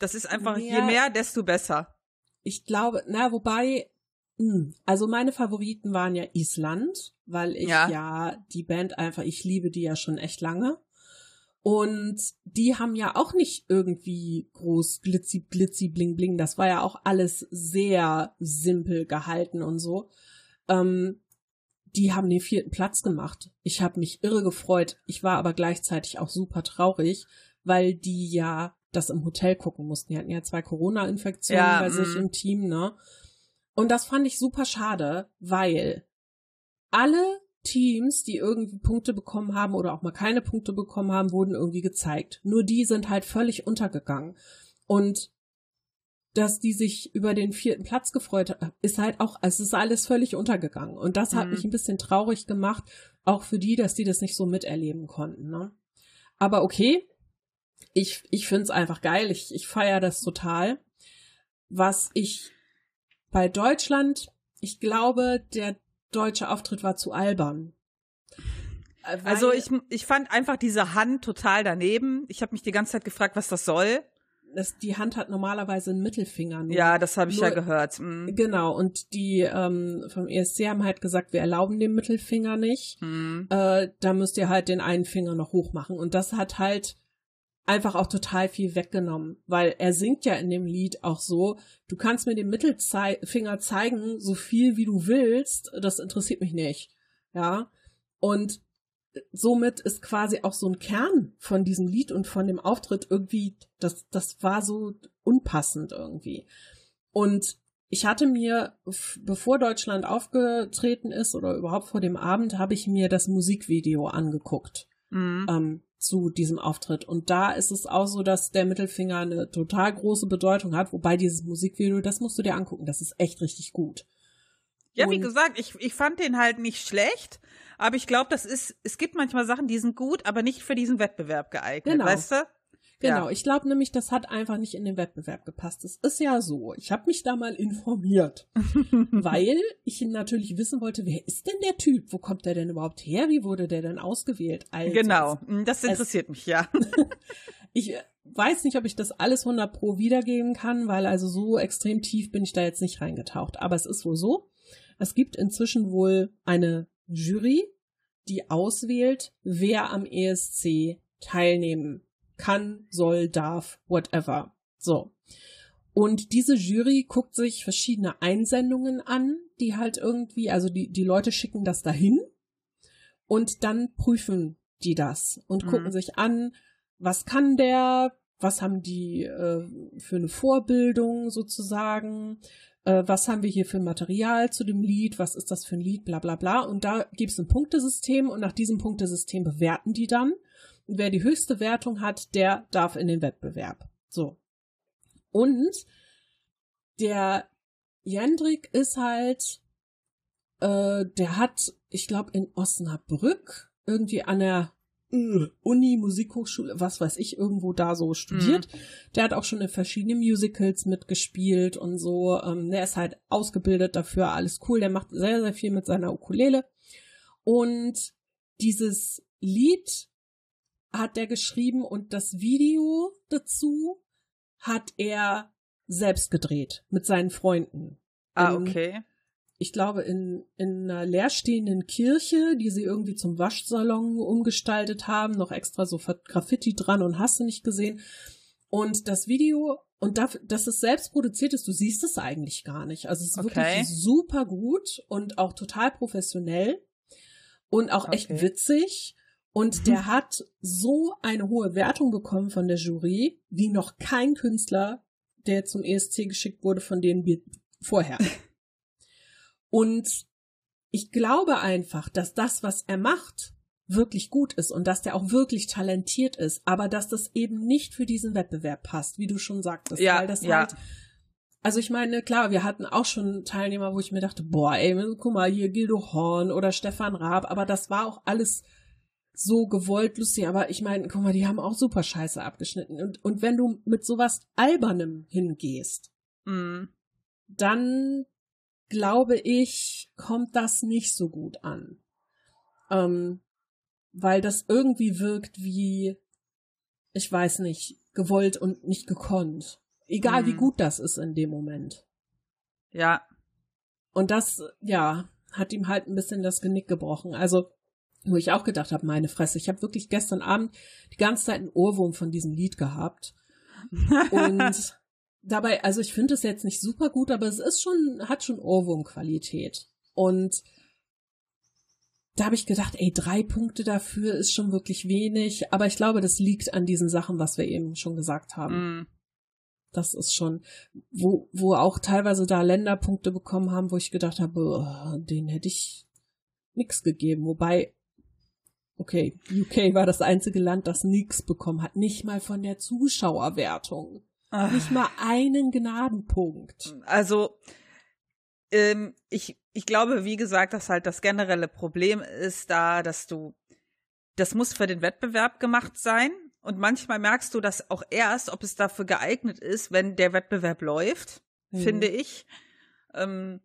Das ist einfach, ja, je mehr, desto besser. Ich glaube, na, wobei, hm, also meine Favoriten waren ja Island, weil ich ja. ja die Band einfach, ich liebe die ja schon echt lange. Und die haben ja auch nicht irgendwie groß glitzi, glitzi, bling, bling. Das war ja auch alles sehr simpel gehalten und so. Ähm, die haben den vierten Platz gemacht. Ich habe mich irre gefreut. Ich war aber gleichzeitig auch super traurig, weil die ja das im Hotel gucken mussten. Die hatten ja zwei Corona-Infektionen ja, bei sich mm. im Team, ne? Und das fand ich super schade, weil alle Teams, die irgendwie Punkte bekommen haben oder auch mal keine Punkte bekommen haben, wurden irgendwie gezeigt. Nur die sind halt völlig untergegangen. Und dass die sich über den vierten Platz gefreut hat, ist halt auch, es ist alles völlig untergegangen. Und das hat mhm. mich ein bisschen traurig gemacht, auch für die, dass die das nicht so miterleben konnten. Ne? Aber okay, ich, ich finde es einfach geil. Ich, ich feiere das total. Was ich bei Deutschland, ich glaube, der deutsche Auftritt war zu albern. Äh, also ich, ich fand einfach diese Hand total daneben. Ich habe mich die ganze Zeit gefragt, was das soll. Das, die Hand hat normalerweise einen Mittelfinger. Nur, ja, das habe ich nur, ja gehört. Mhm. Genau, und die ähm, vom ESC haben halt gesagt, wir erlauben den Mittelfinger nicht. Mhm. Äh, da müsst ihr halt den einen Finger noch hoch machen. Und das hat halt einfach auch total viel weggenommen, weil er singt ja in dem Lied auch so, du kannst mir den Mittelfinger zeigen, so viel wie du willst, das interessiert mich nicht. Ja. Und somit ist quasi auch so ein Kern von diesem Lied und von dem Auftritt irgendwie, das, das war so unpassend irgendwie. Und ich hatte mir, bevor Deutschland aufgetreten ist oder überhaupt vor dem Abend, habe ich mir das Musikvideo angeguckt mhm. ähm, zu diesem Auftritt. Und da ist es auch so, dass der Mittelfinger eine total große Bedeutung hat, wobei dieses Musikvideo, das musst du dir angucken, das ist echt richtig gut. Ja, wie gesagt, ich, ich fand den halt nicht schlecht, aber ich glaube, das ist, es gibt manchmal Sachen, die sind gut, aber nicht für diesen Wettbewerb geeignet, genau. weißt du? Genau, ja. ich glaube nämlich, das hat einfach nicht in den Wettbewerb gepasst. Es ist ja so, ich habe mich da mal informiert, weil ich natürlich wissen wollte, wer ist denn der Typ? Wo kommt der denn überhaupt her? Wie wurde der denn ausgewählt? Also, genau, das interessiert es, mich, ja. ich weiß nicht, ob ich das alles 100 pro wiedergeben kann, weil also so extrem tief bin ich da jetzt nicht reingetaucht. Aber es ist wohl so, es gibt inzwischen wohl eine Jury, die auswählt, wer am ESC teilnehmen kann, soll, darf, whatever. So. Und diese Jury guckt sich verschiedene Einsendungen an, die halt irgendwie, also die, die Leute schicken das dahin und dann prüfen die das und mhm. gucken sich an, was kann der, was haben die äh, für eine Vorbildung sozusagen, äh, was haben wir hier für Material zu dem Lied, was ist das für ein Lied, bla bla bla. Und da gibt es ein Punktesystem und nach diesem Punktesystem bewerten die dann. Wer die höchste Wertung hat, der darf in den Wettbewerb. So. Und der Jendrik ist halt, äh, der hat, ich glaube, in Osnabrück irgendwie an der Uni, Musikhochschule, was weiß ich, irgendwo da so studiert. Mhm. Der hat auch schon in verschiedenen Musicals mitgespielt und so. Ähm, der ist halt ausgebildet dafür, alles cool. Der macht sehr, sehr viel mit seiner Ukulele. Und dieses Lied hat der geschrieben und das Video dazu hat er selbst gedreht mit seinen Freunden. Ah, okay ich glaube, in, in einer leerstehenden Kirche, die sie irgendwie zum Waschsalon umgestaltet haben, noch extra so Graffiti dran und hast du nicht gesehen. Und das Video, und da, dass es selbst produziert ist, du siehst es eigentlich gar nicht. Also es ist okay. wirklich super gut und auch total professionell und auch okay. echt witzig. Und mhm. der hat so eine hohe Wertung bekommen von der Jury, wie noch kein Künstler, der zum ESC geschickt wurde, von denen wir vorher. Und ich glaube einfach, dass das, was er macht, wirklich gut ist und dass der auch wirklich talentiert ist, aber dass das eben nicht für diesen Wettbewerb passt, wie du schon sagtest. Ja, weil das ja. halt, also ich meine, klar, wir hatten auch schon Teilnehmer, wo ich mir dachte, boah, ey, guck mal, hier Gildo Horn oder Stefan Raab, aber das war auch alles so gewollt lustig, aber ich meine, guck mal, die haben auch super scheiße abgeschnitten. Und, und wenn du mit sowas Albernem hingehst, mm. dann glaube ich, kommt das nicht so gut an. Ähm, weil das irgendwie wirkt wie, ich weiß nicht, gewollt und nicht gekonnt. Egal mhm. wie gut das ist in dem Moment. Ja. Und das, ja, hat ihm halt ein bisschen das Genick gebrochen. Also, wo ich auch gedacht habe, meine Fresse, ich habe wirklich gestern Abend die ganze Zeit einen Ohrwurm von diesem Lied gehabt. und dabei, also ich finde es jetzt nicht super gut, aber es ist schon, hat schon Ohrwurmqualität. Und da habe ich gedacht, ey, drei Punkte dafür ist schon wirklich wenig, aber ich glaube, das liegt an diesen Sachen, was wir eben schon gesagt haben. Mm. Das ist schon, wo, wo auch teilweise da Länderpunkte bekommen haben, wo ich gedacht habe, oh, den hätte ich nix gegeben. Wobei, okay, UK war das einzige Land, das nix bekommen hat, nicht mal von der Zuschauerwertung. Ach. Nicht mal einen Gnadenpunkt. Also, ähm, ich, ich glaube, wie gesagt, dass halt das generelle Problem ist da, dass du, das muss für den Wettbewerb gemacht sein. Und manchmal merkst du das auch erst, ob es dafür geeignet ist, wenn der Wettbewerb läuft, mhm. finde ich. Ähm,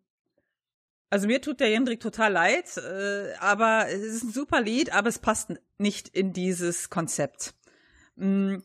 also mir tut der Jendrik total leid, äh, aber es ist ein super Lied, aber es passt nicht in dieses Konzept. Mhm.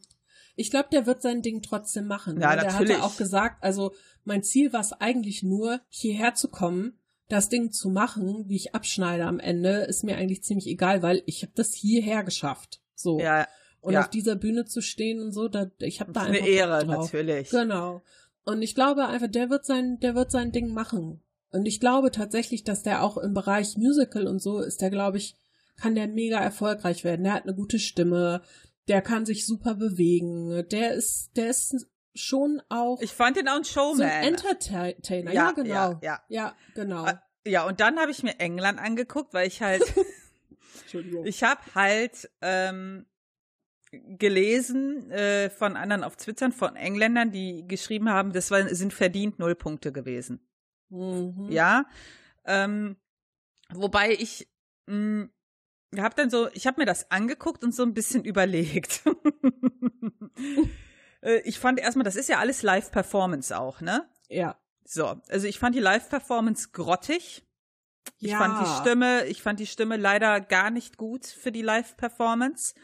Ich glaube, der wird sein Ding trotzdem machen. Ja, der natürlich. hatte auch gesagt, also mein Ziel war es eigentlich nur, hierher zu kommen, das Ding zu machen, wie ich abschneide am Ende, ist mir eigentlich ziemlich egal, weil ich habe das hierher geschafft. So. Ja. Und ja. auf dieser Bühne zu stehen und so, da, ich habe da einfach eine Ehre drauf. natürlich. Genau. Und ich glaube einfach, der wird sein, der wird sein Ding machen. Und ich glaube tatsächlich, dass der auch im Bereich Musical und so ist der, glaube ich, kann der mega erfolgreich werden. Der hat eine gute Stimme, der kann sich super bewegen, der ist, der ist schon auch. Ich fand ihn auch ein Showman. So ein Entertainer, ja, ja genau. Ja, ja. ja genau. Äh, ja, und dann habe ich mir England angeguckt, weil ich halt. Entschuldigung. Ich habe halt ähm, gelesen äh, von anderen auf Twitter, von Engländern, die geschrieben haben, das war, sind verdient null Punkte gewesen. Mhm. Ja. Ähm, wobei ich mh, hm, habe dann so, ich habe mir das angeguckt und so ein bisschen überlegt. Äh, ich fand erstmal, das ist ja alles Live-Performance auch, ne? Ja. So, also ich fand die Live-Performance grottig. Ich ja. fand die Stimme, ich fand die Stimme leider gar nicht gut für die Live-Performance.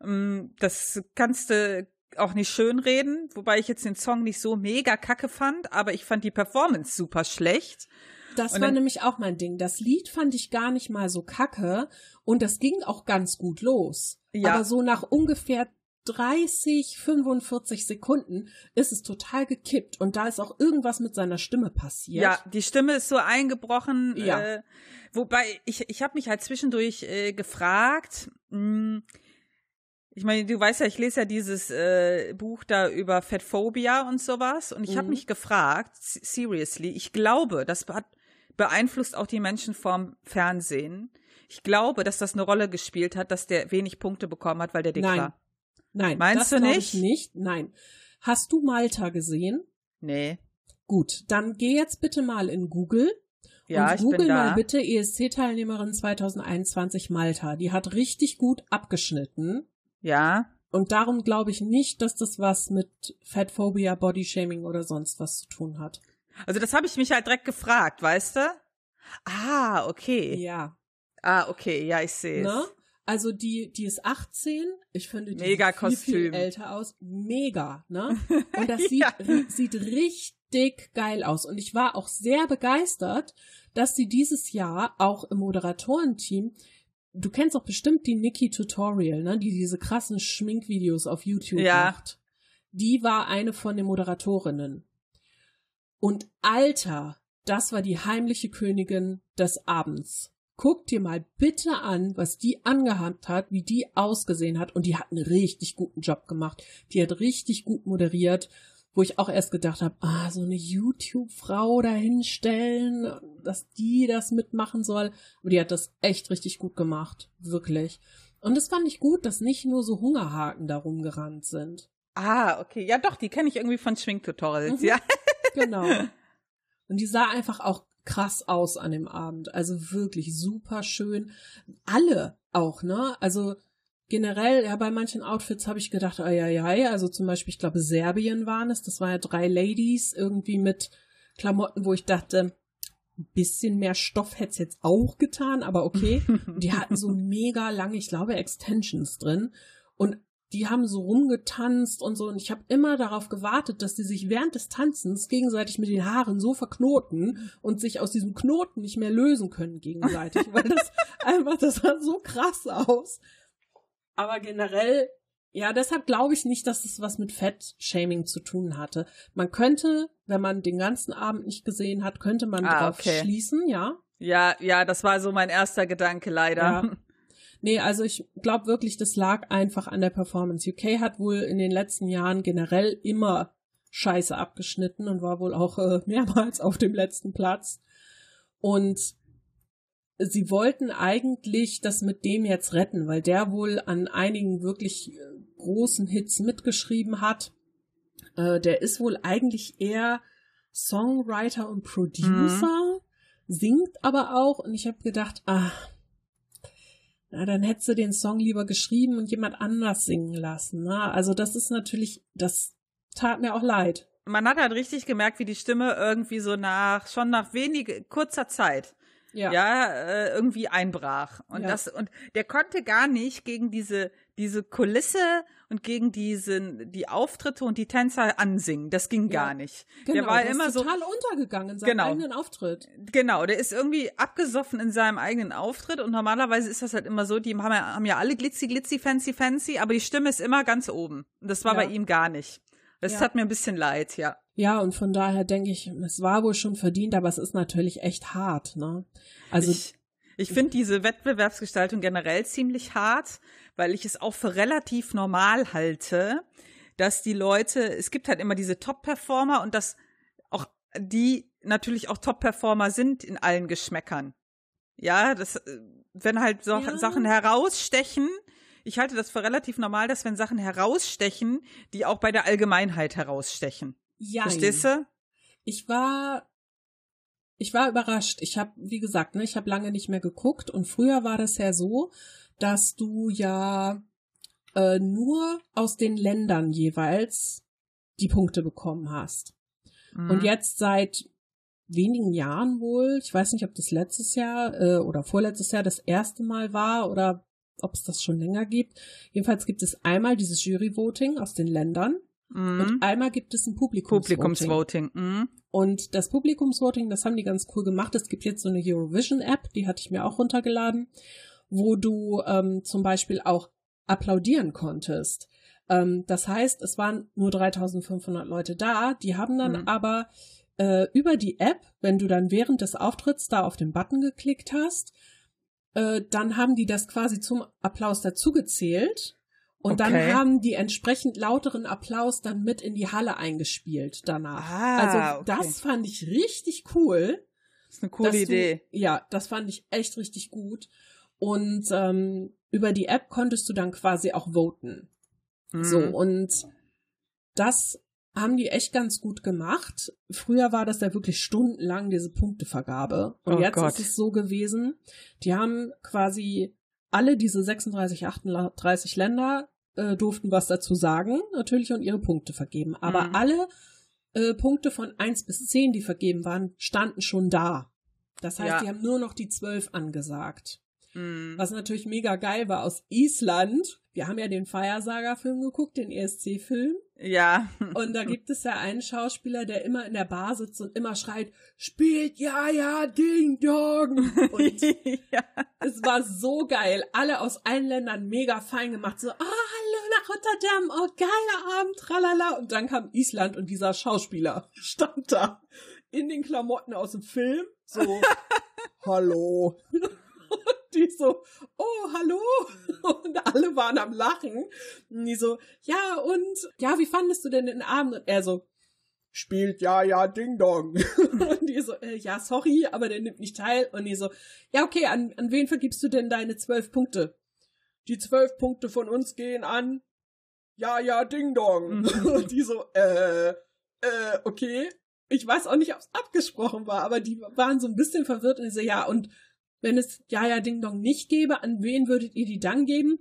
Ähm, das kannst du auch nicht schön reden, wobei ich jetzt den Song nicht so mega kacke fand, aber ich fand die Performance super schlecht. Das und war nämlich auch mein Ding. Das Lied fand ich gar nicht mal so kacke und das ging auch ganz gut los. Ja. Aber so nach ungefähr 30, 45 Sekunden ist es total gekippt und da ist auch irgendwas mit seiner Stimme passiert. Ja, die Stimme ist so eingebrochen. Ja. Äh, wobei ich ich habe mich halt zwischendurch äh, gefragt. Mh, hm, ich meine, du weißt ja, ich lese ja dieses äh, Buch da über Fatphobia und sowas und ich mhm. habe mich gefragt, seriously, ich glaube, das hat beeinflusst auch die Menschen vorm Fernsehen. Ich glaube, dass das eine Rolle gespielt hat, dass der wenig Punkte bekommen hat, weil der dick Nein. war. Nein, meinst du nicht? Ich nicht? Nein. Hast du Malta gesehen? Nee. Gut, dann geh jetzt bitte mal in Google ja, und ich google bin da. mal bitte ESC-Teilnehmerin 2021 Malta. Die hat richtig gut abgeschnitten. Ja. Und darum glaube ich nicht, dass das was mit Fatphobia, Bodyshaming oder sonst was zu tun hat. Also das habe ich mich halt direkt gefragt, weißt du? Ah, okay. Ja. Ah, okay, ja, ich sehe es. Ne? Also die, die ist 18. Ich finde die Mega viel, Kostüm. viel älter aus. Mega, ne? Und das sieht, ja. sieht richtig geil aus. Und ich war auch sehr begeistert, dass sie dieses Jahr auch im Moderatorenteam du kennst doch bestimmt die Nikki Tutorial, ne, die diese krassen Schminkvideos auf YouTube ja. macht. Die war eine von den Moderatorinnen. Und Alter, das war die heimliche Königin des Abends. Guck dir mal bitte an, was die angehabt hat, wie die ausgesehen hat. Und die hat einen richtig guten Job gemacht. Die hat richtig gut moderiert wo ich auch erst gedacht habe, ah, so eine YouTube-Frau dahinstellen, dass die das mitmachen soll. Aber die hat das echt richtig gut gemacht. Wirklich. Und es fand ich gut, dass nicht nur so Hungerhaken darum gerannt sind. Ah, okay. Ja, doch, die kenne ich irgendwie von Schminktutorials, mhm. ja. genau. Und die sah einfach auch krass aus an dem Abend. Also wirklich super schön. Alle auch, ne? Also generell, ja, bei manchen Outfits habe ich gedacht, ai, ai, ai, also zum Beispiel, ich glaube, Serbien waren es, das waren ja drei Ladies, irgendwie mit Klamotten, wo ich dachte, ein bisschen mehr Stoff hätte es jetzt auch getan, aber okay. die hatten so mega lange, ich glaube, Extensions drin. Und die haben so rumgetanzt und so. Und ich habe immer darauf gewartet, dass die sich während des Tanzens gegenseitig mit den Haaren so verknoten und sich aus diesem Knoten nicht mehr lösen können gegenseitig. weil das einfach, das sah so krass aus. Aber generell, ja, deshalb glaube ich nicht, dass es was mit Fettshaming zu tun hatte. Man könnte, wenn man den ganzen Abend nicht gesehen hat, könnte man ah, drauf okay. schließen, ja. Ja, ja, das war so mein erster Gedanke leider. Ja. Nee, also ich glaube wirklich, das lag einfach an der Performance. UK hat wohl in den letzten Jahren generell immer scheiße abgeschnitten und war wohl auch äh, mehrmals auf dem letzten Platz. Und sie wollten eigentlich das mit dem jetzt retten, weil der wohl an einigen wirklich äh, großen Hits mitgeschrieben hat. Äh, der ist wohl eigentlich eher Songwriter und Producer, mhm. singt aber auch. Und ich habe gedacht, ah, na, dann hättest du den Song lieber geschrieben und jemand anders singen lassen. Ne? Also das ist natürlich, das tat mir auch leid. Man hat halt richtig gemerkt, wie die Stimme irgendwie so nach, schon nach wenig, kurzer Zeit ja, ja äh, irgendwie einbrach. Und ja. das, und der konnte gar nicht gegen diese, diese Kulisse und gegen diesen, die Auftritte und die Tänzer ansingen. Das ging ja. gar nicht. Genau, der war der immer ist total so, untergegangen in seinem genau, eigenen Auftritt. Genau, der ist irgendwie abgesoffen in seinem eigenen Auftritt und normalerweise ist das halt immer so, die haben ja, haben ja alle glitzy, glitzy, fancy, fancy, aber die Stimme ist immer ganz oben. Und das war bei ihm gar nicht. Das hat mir ein bisschen leid, ja. Ja, und von daher denke ich, es war wohl schon verdient, aber es ist natürlich echt hart, ne? Also ich, Ich finde diese Wettbewerbsgestaltung generell ziemlich hart, weil ich es auch für relativ normal halte, dass die Leute, es gibt halt immer diese Top-Performer und dass auch die natürlich auch Top-Performer sind in allen Geschmäckern. Ja, das, wenn halt so Ja. Sachen herausstechen, ich halte das für relativ normal, dass wenn Sachen herausstechen, die auch bei der Allgemeinheit herausstechen. Ja. Verstehst du? Ich war, ich war überrascht. Ich habe, wie gesagt, ne, ich habe lange nicht mehr geguckt und früher war das ja so, dass du ja äh, nur aus den Ländern jeweils die Punkte bekommen hast. Und Mhm. jetzt seit wenigen Jahren wohl, ich weiß nicht, ob das letztes Jahr äh, oder vorletztes Jahr das erste Mal war oder ob es das schon länger gibt. Jedenfalls gibt es einmal dieses Jury-Voting aus den Ländern Mhm. und einmal gibt es ein Publikumsvoting. Publikumsvoting. Mhm. Und das Publikumsvoting, das haben die ganz cool gemacht. Es gibt jetzt so eine Eurovision-App, die hatte ich mir auch runtergeladen, wo du ähm, zum Beispiel auch applaudieren konntest. Ähm, das heißt, es waren nur 3500 Leute da, die haben dann Mhm. aber äh, über die App, wenn du dann während des Auftritts da auf den Button geklickt hast, äh, dann haben die das quasi zum Applaus dazugezählt. Und Okay. dann haben die entsprechend lauteren Applaus dann mit in die Halle eingespielt danach. Ah, also okay. das fand ich richtig cool. Das ist eine coole Idee. Du, ja, das fand ich echt richtig gut. Und ähm, über die App konntest du dann quasi auch voten. Mhm. So, und das haben die echt ganz gut gemacht. Früher war das ja wirklich stundenlang, diese Punktevergabe. Und Oh jetzt Gott. ist es so gewesen, die haben quasi alle diese 36, 38 Länder äh, durften was dazu sagen, natürlich, und ihre Punkte vergeben. Aber Mhm. alle äh, Punkte von 1 bis 10, die vergeben waren, standen schon da. Das heißt, Ja. die haben nur noch die 12 angesagt. Mhm. Was natürlich mega geil war aus Island. Wir haben ja den Feiersager-Film geguckt, den ESC-Film. Ja. Und da gibt es ja einen Schauspieler, der immer in der Bar sitzt und immer schreit, spielt ja, ja, Ding Dong. Und ja. es war so geil. Alle aus allen Ländern mega fein gemacht. So, ah, hallo nach Rotterdam, oh, geiler Abend, tralala. Und dann kam Island und dieser Schauspieler stand da in den Klamotten aus dem Film. So, hallo. Die so, oh, hallo. Und alle waren am Lachen. Und die so, ja, und, ja, wie fandest du denn den Abend? Und er so, spielt ja, ja, Ding Dong. Und die so, äh, ja, sorry, aber der nimmt nicht teil. Und die so, ja, okay, an, an wen vergibst du denn deine zwölf Punkte? Die zwölf Punkte von uns gehen an, ja, ja, Ding Dong. Mhm. Und die so, äh, äh, okay. Ich weiß auch nicht, ob es abgesprochen war, aber die waren so ein bisschen verwirrt und ich so, ja, und wenn es Ja, ja, Ding Dong nicht gäbe, an wen würdet ihr die dann geben?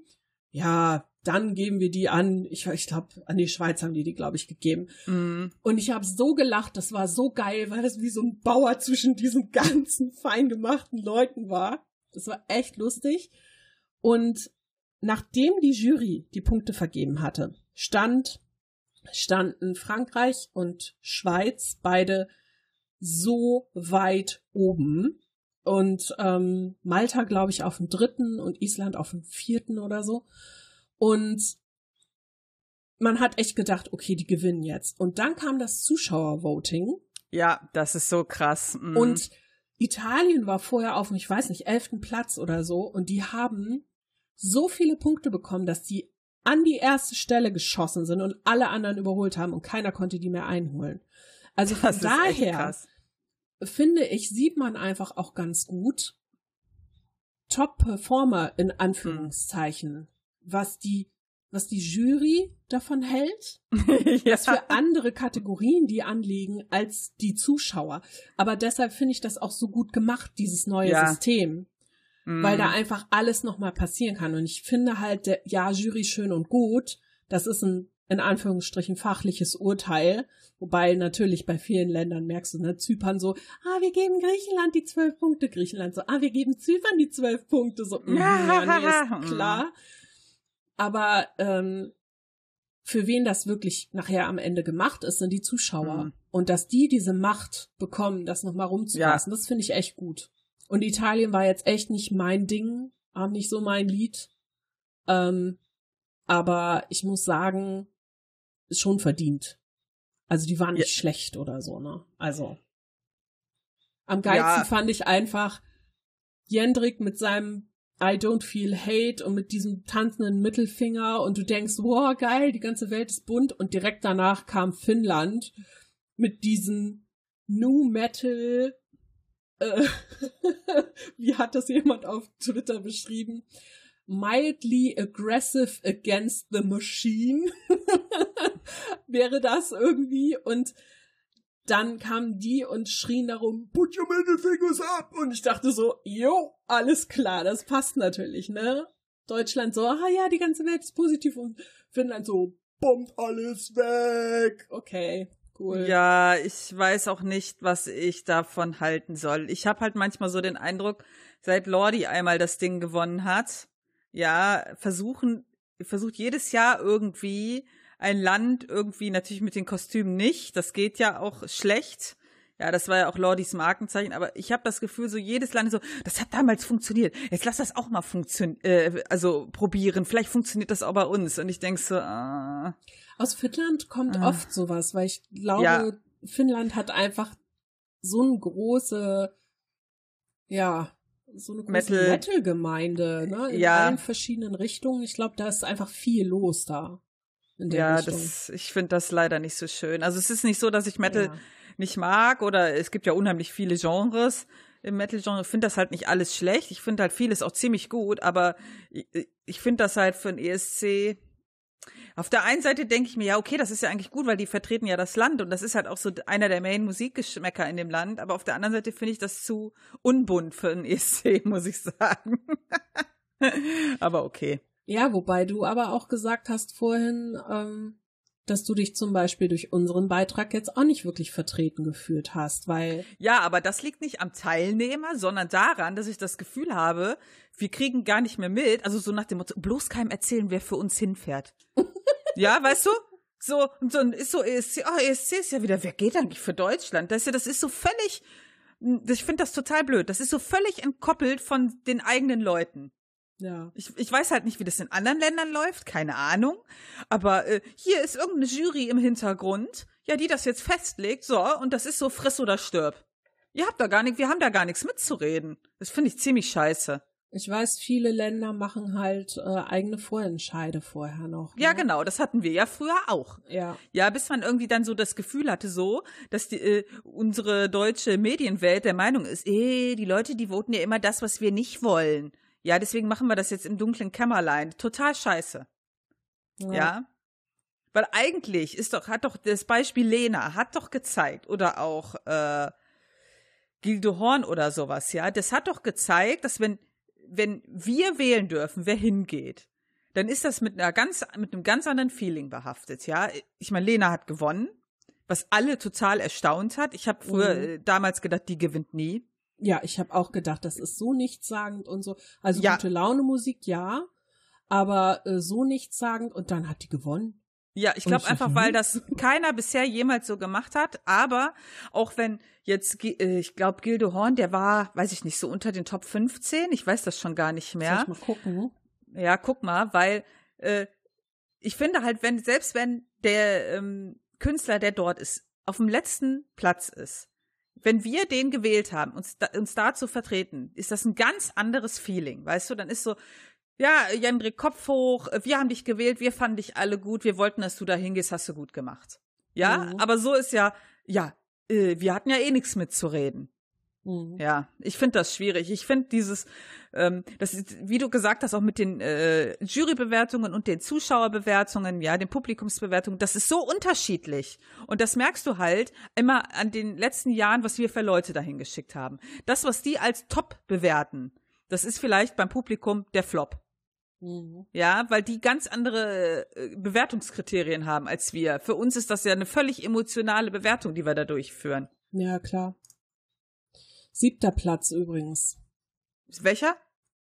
Ja, dann geben wir die an, ich, ich glaube, an die Schweiz haben die die, glaube ich, gegeben. Mhm. Und ich habe so gelacht, das war so geil, weil das wie so ein Bauer zwischen diesen ganzen fein gemachten Leuten war. Das war echt lustig. Und nachdem die Jury die Punkte vergeben hatte, stand, standen Frankreich und Schweiz beide so weit oben. Und ähm, Malta, glaube ich, auf dem dritten und Island auf dem vierten oder so. Und man hat echt gedacht, okay, die gewinnen jetzt. Und dann kam das Zuschauervoting Ja, das ist so krass. Mhm. und Italien war vorher auf, ich weiß nicht, elften Platz oder so und die haben so viele Punkte bekommen, dass die an die erste Stelle geschossen sind und alle anderen überholt haben und keiner konnte die mehr einholen. Also von das ist daher krass. Finde ich, sieht man einfach auch ganz gut Top-Performer in Anführungszeichen, was die, was die Jury davon hält, ja. was für andere Kategorien die anliegen als die Zuschauer. Aber deshalb finde ich das auch so gut gemacht, dieses neue Ja. System, Mhm. weil da einfach alles nochmal passieren kann. Und ich finde halt, der, ja, Jury schön und gut, das ist ein, in Anführungsstrichen, fachliches Urteil. Wobei natürlich bei vielen Ländern merkst du, ne, Zypern so, ah, wir geben Griechenland die zwölf Punkte, Griechenland so, ah, wir geben Zypern die zwölf Punkte, so, ja, nee, ist klar. Aber ähm, für wen das wirklich nachher am Ende gemacht ist, sind die Zuschauer. Mhm. Und dass die diese Macht bekommen, das nochmal rumzupassen, das finde ich echt gut. Und Italien war jetzt echt nicht mein Ding, auch nicht so mein Lied. Ähm, aber ich muss sagen, ist schon verdient. Also die waren nicht Ja. schlecht oder so, ne? Also. Am geilsten Ja. fand ich einfach, Jendrik mit seinem I don't feel hate und mit diesem tanzenden Mittelfinger und du denkst, wow, geil, die ganze Welt ist bunt und direkt danach kam Finnland mit diesem New Metal, äh, wie hat das jemand auf Twitter beschrieben? Mildly aggressive against the machine wäre das irgendwie und dann kamen die und schrien darum, put your middle fingers up. Und ich dachte so, jo, alles klar, das passt natürlich, ne? Deutschland so, ah ja, die ganze Welt ist positiv und Finnland so, bombt alles weg. Okay, cool. Ja, ich weiß auch nicht, was ich davon halten soll. Ich habe halt manchmal so den Eindruck, seit Lordi einmal das Ding gewonnen hat, ja, versuchen, versucht jedes Jahr irgendwie ein Land irgendwie natürlich mit den Kostümen nicht. Das geht ja auch schlecht. Ja, das war ja auch Lordis Markenzeichen, aber ich habe das Gefühl, so jedes Land so, das hat damals funktioniert. Jetzt lass das auch mal funktionieren, äh, also probieren. Vielleicht funktioniert das auch bei uns. Und ich denk so, ah. Aus Finnland kommt ah. oft sowas, weil ich glaube, ja. Finnland hat einfach so eine große, ja, so eine große Metal-Gemeinde, Metal ne? In ja. allen verschiedenen Richtungen. Ich glaube, da ist einfach viel los da ja, das, ich finde das leider nicht so schön. Also es ist nicht so, dass ich Metal ja. nicht mag oder es gibt ja unheimlich viele Genres im Metal-Genre. Ich finde das halt nicht alles schlecht. Ich finde halt vieles auch ziemlich gut, aber ich, ich finde das halt für ein ESC. Auf der einen Seite denke ich mir, ja, okay, das ist ja eigentlich gut, weil die vertreten ja das Land und das ist halt auch so einer der Main-Musikgeschmäcker in dem Land. Aber auf der anderen Seite finde ich das zu unbunt für ein ESC, muss ich sagen. aber okay. Ja, wobei du aber auch gesagt hast vorhin, ähm, dass du dich zum Beispiel durch unseren Beitrag jetzt auch nicht wirklich vertreten gefühlt hast, weil. Ja, aber das liegt nicht am Teilnehmer, sondern daran, dass ich das Gefühl habe, wir kriegen gar nicht mehr mit, also so nach dem Motto, bloß keinem erzählen, wer für uns hinfährt. Ja, weißt du? So, und dann ist so ESC, oh, ESC ist ja wieder, wer geht eigentlich für Deutschland? Das ist ja, das ist so völlig, ich finde das total blöd. Das ist so völlig entkoppelt von den eigenen Leuten. Ja. Ich, ich weiß halt nicht, wie das in anderen Ländern läuft, keine Ahnung. Aber äh, hier ist irgendeine Jury im Hintergrund, ja, die das jetzt festlegt, so, und das ist so friss oder stirb. Ihr habt da gar nicht, wir haben da gar nichts mitzureden. Das finde ich ziemlich scheiße. Ich weiß, viele Länder machen halt äh, eigene Vorentscheide vorher noch. Ne? Ja, genau, das hatten wir ja früher auch. Ja. Ja, bis man irgendwie dann so das Gefühl hatte, so, dass die, äh, unsere deutsche Medienwelt der Meinung ist, eh, die Leute, die voten ja immer das, was wir nicht wollen. Ja, deswegen machen wir das jetzt im dunklen Kämmerlein. Total scheiße. Ja. ja? Weil eigentlich ist doch, hat doch das Beispiel Lena, hat doch gezeigt, oder auch äh, Gildo Horn oder sowas, ja, das hat doch gezeigt, dass wenn, wenn wir wählen dürfen, wer hingeht, dann ist das mit einer ganz, mit einem ganz anderen Feeling behaftet, ja. Ich meine, Lena hat gewonnen, was alle total erstaunt hat. Ich habe früher mhm. Äh, damals gedacht, die gewinnt nie. Ja, ich habe auch gedacht, das ist so nichtssagend und so. Also ja. gute Laune Musik, ja, aber äh, so nichtssagend und dann hat die gewonnen. Ja, ich glaube einfach, weil das keiner bisher jemals so gemacht hat. Aber auch wenn jetzt, äh, ich glaube, Gildo Horn, der war, weiß ich nicht, so unter den Top 15. Ich weiß das schon gar nicht mehr. Soll ich mal gucken? Ja, guck mal, weil äh, ich finde halt, wenn selbst wenn der ähm, Künstler, der dort ist, auf dem letzten Platz ist, wenn wir den gewählt haben, uns da, uns da zu vertreten, ist das ein ganz anderes Feeling, weißt du? Dann ist so, ja, Jendrik, Kopf hoch, wir haben dich gewählt, wir fanden dich alle gut, wir wollten, dass du da hingehst, hast du gut gemacht. Ja, mhm. aber so ist ja, ja, äh, wir hatten ja eh nichts mitzureden. Mhm. Ja, ich finde das schwierig. Ich finde dieses, ähm, das ist, wie du gesagt hast, auch mit den äh, Jurybewertungen und den Zuschauerbewertungen, ja, den Publikumsbewertungen, das ist so unterschiedlich. Und das merkst du halt immer an den letzten Jahren, was wir für Leute dahin geschickt haben. Das, was die als top bewerten, das ist vielleicht beim Publikum der Flop. Mhm. Ja, weil die ganz andere äh, Bewertungskriterien haben als wir. Für uns ist das ja eine völlig emotionale Bewertung, die wir da durchführen. Ja, klar. Siebter Platz übrigens. Welcher?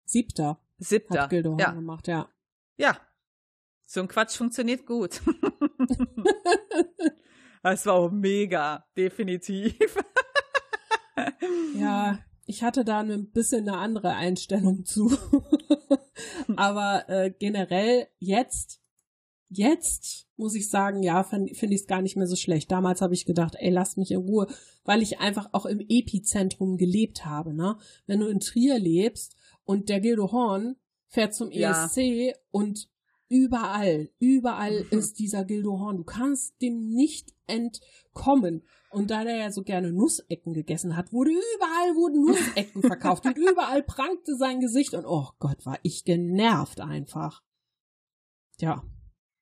Siebter. Siebter. Hat Gildo ja. gemacht, ja. Ja. So ein Quatsch funktioniert gut. das war auch mega, definitiv. ja, ich hatte da ein bisschen eine andere Einstellung zu. Aber äh, generell jetzt jetzt muss ich sagen, ja, finde find ich es gar nicht mehr so schlecht. Damals habe ich gedacht, ey, lass mich in Ruhe, weil ich einfach auch im Epizentrum gelebt habe. Ne? Wenn du in Trier lebst und der Gildo Horn fährt zum ESC ja. und überall, überall mhm. ist dieser Gildo Horn. Du kannst dem nicht entkommen. Und da der ja so gerne Nussecken gegessen hat, wurde überall wurden Nussecken verkauft und überall prangte sein Gesicht und oh Gott, war ich genervt einfach. Ja.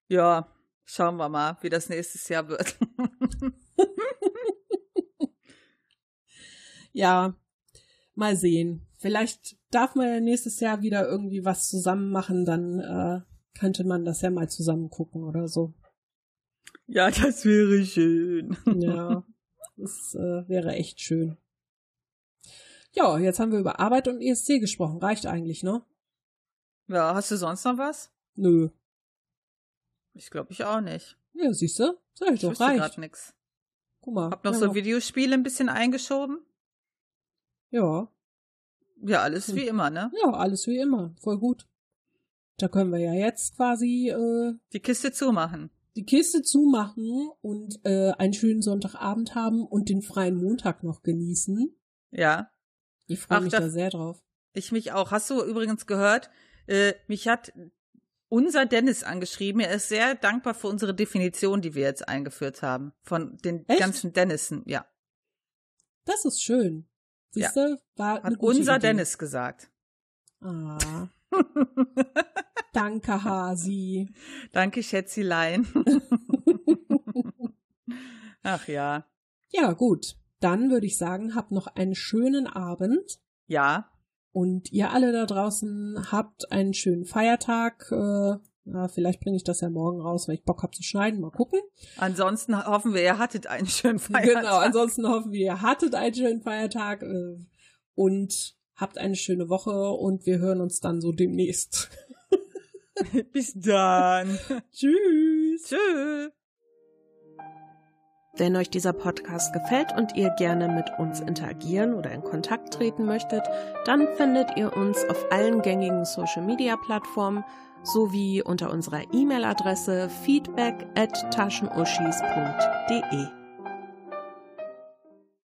Ja, schauen wir mal, wie das nächstes Jahr wird. ja, mal sehen. Vielleicht darf man ja nächstes Jahr wieder irgendwie was zusammen machen, dann äh, könnte man das ja mal zusammen gucken oder so. Ja, das wäre schön. ja, das äh, wäre echt schön. Ja, jetzt haben wir über Arbeit und ESC gesprochen. Reicht eigentlich, ne? Ja, hast du sonst noch was? Nö. Ich glaube ich auch nicht. Ja, siehst du? Sag ich, ich doch, reicht. grad nix. Guck mal. Hab noch so noch... Videospiele ein bisschen eingeschoben. Ja. Ja, alles hm. wie immer, ne? Ja, alles wie immer. Voll gut. Da können wir ja jetzt quasi äh, die Kiste zumachen. Die Kiste zumachen und äh, einen schönen Sonntagabend haben und den freien Montag noch genießen. Ja. Ich freue mich da, sehr drauf. Ich mich auch. Hast du übrigens gehört, äh, mich hat unser Dennis angeschrieben. Er ist sehr dankbar für unsere Definition, die wir jetzt eingeführt haben. Von den Echt? ganzen Dennissen, ja. Das ist schön. Siehst ja. war Hat unser Idee. Dennis gesagt. Ah. Danke, Hasi. Danke, Schätzilein. Ach ja. Ja, gut. Dann würde ich sagen, habt noch einen schönen Abend. Ja. Und ihr alle da draußen habt einen schönen Feiertag. Äh, vielleicht bringe ich das ja morgen raus, weil ich Bock habe zu schneiden. Mal gucken. Ansonsten hoffen wir, ihr hattet einen schönen Feiertag. Genau, ansonsten hoffen wir, ihr hattet einen schönen Feiertag äh, und habt eine schöne Woche und wir hören uns dann so demnächst. Bis dann. Tschüss. Tschüss. Wenn euch dieser Podcast gefällt und ihr gerne mit uns interagieren oder in Kontakt treten möchtet, dann findet ihr uns auf allen gängigen Social Media Plattformen sowie unter unserer E-Mail-Adresse feedback at taschenuschis.de.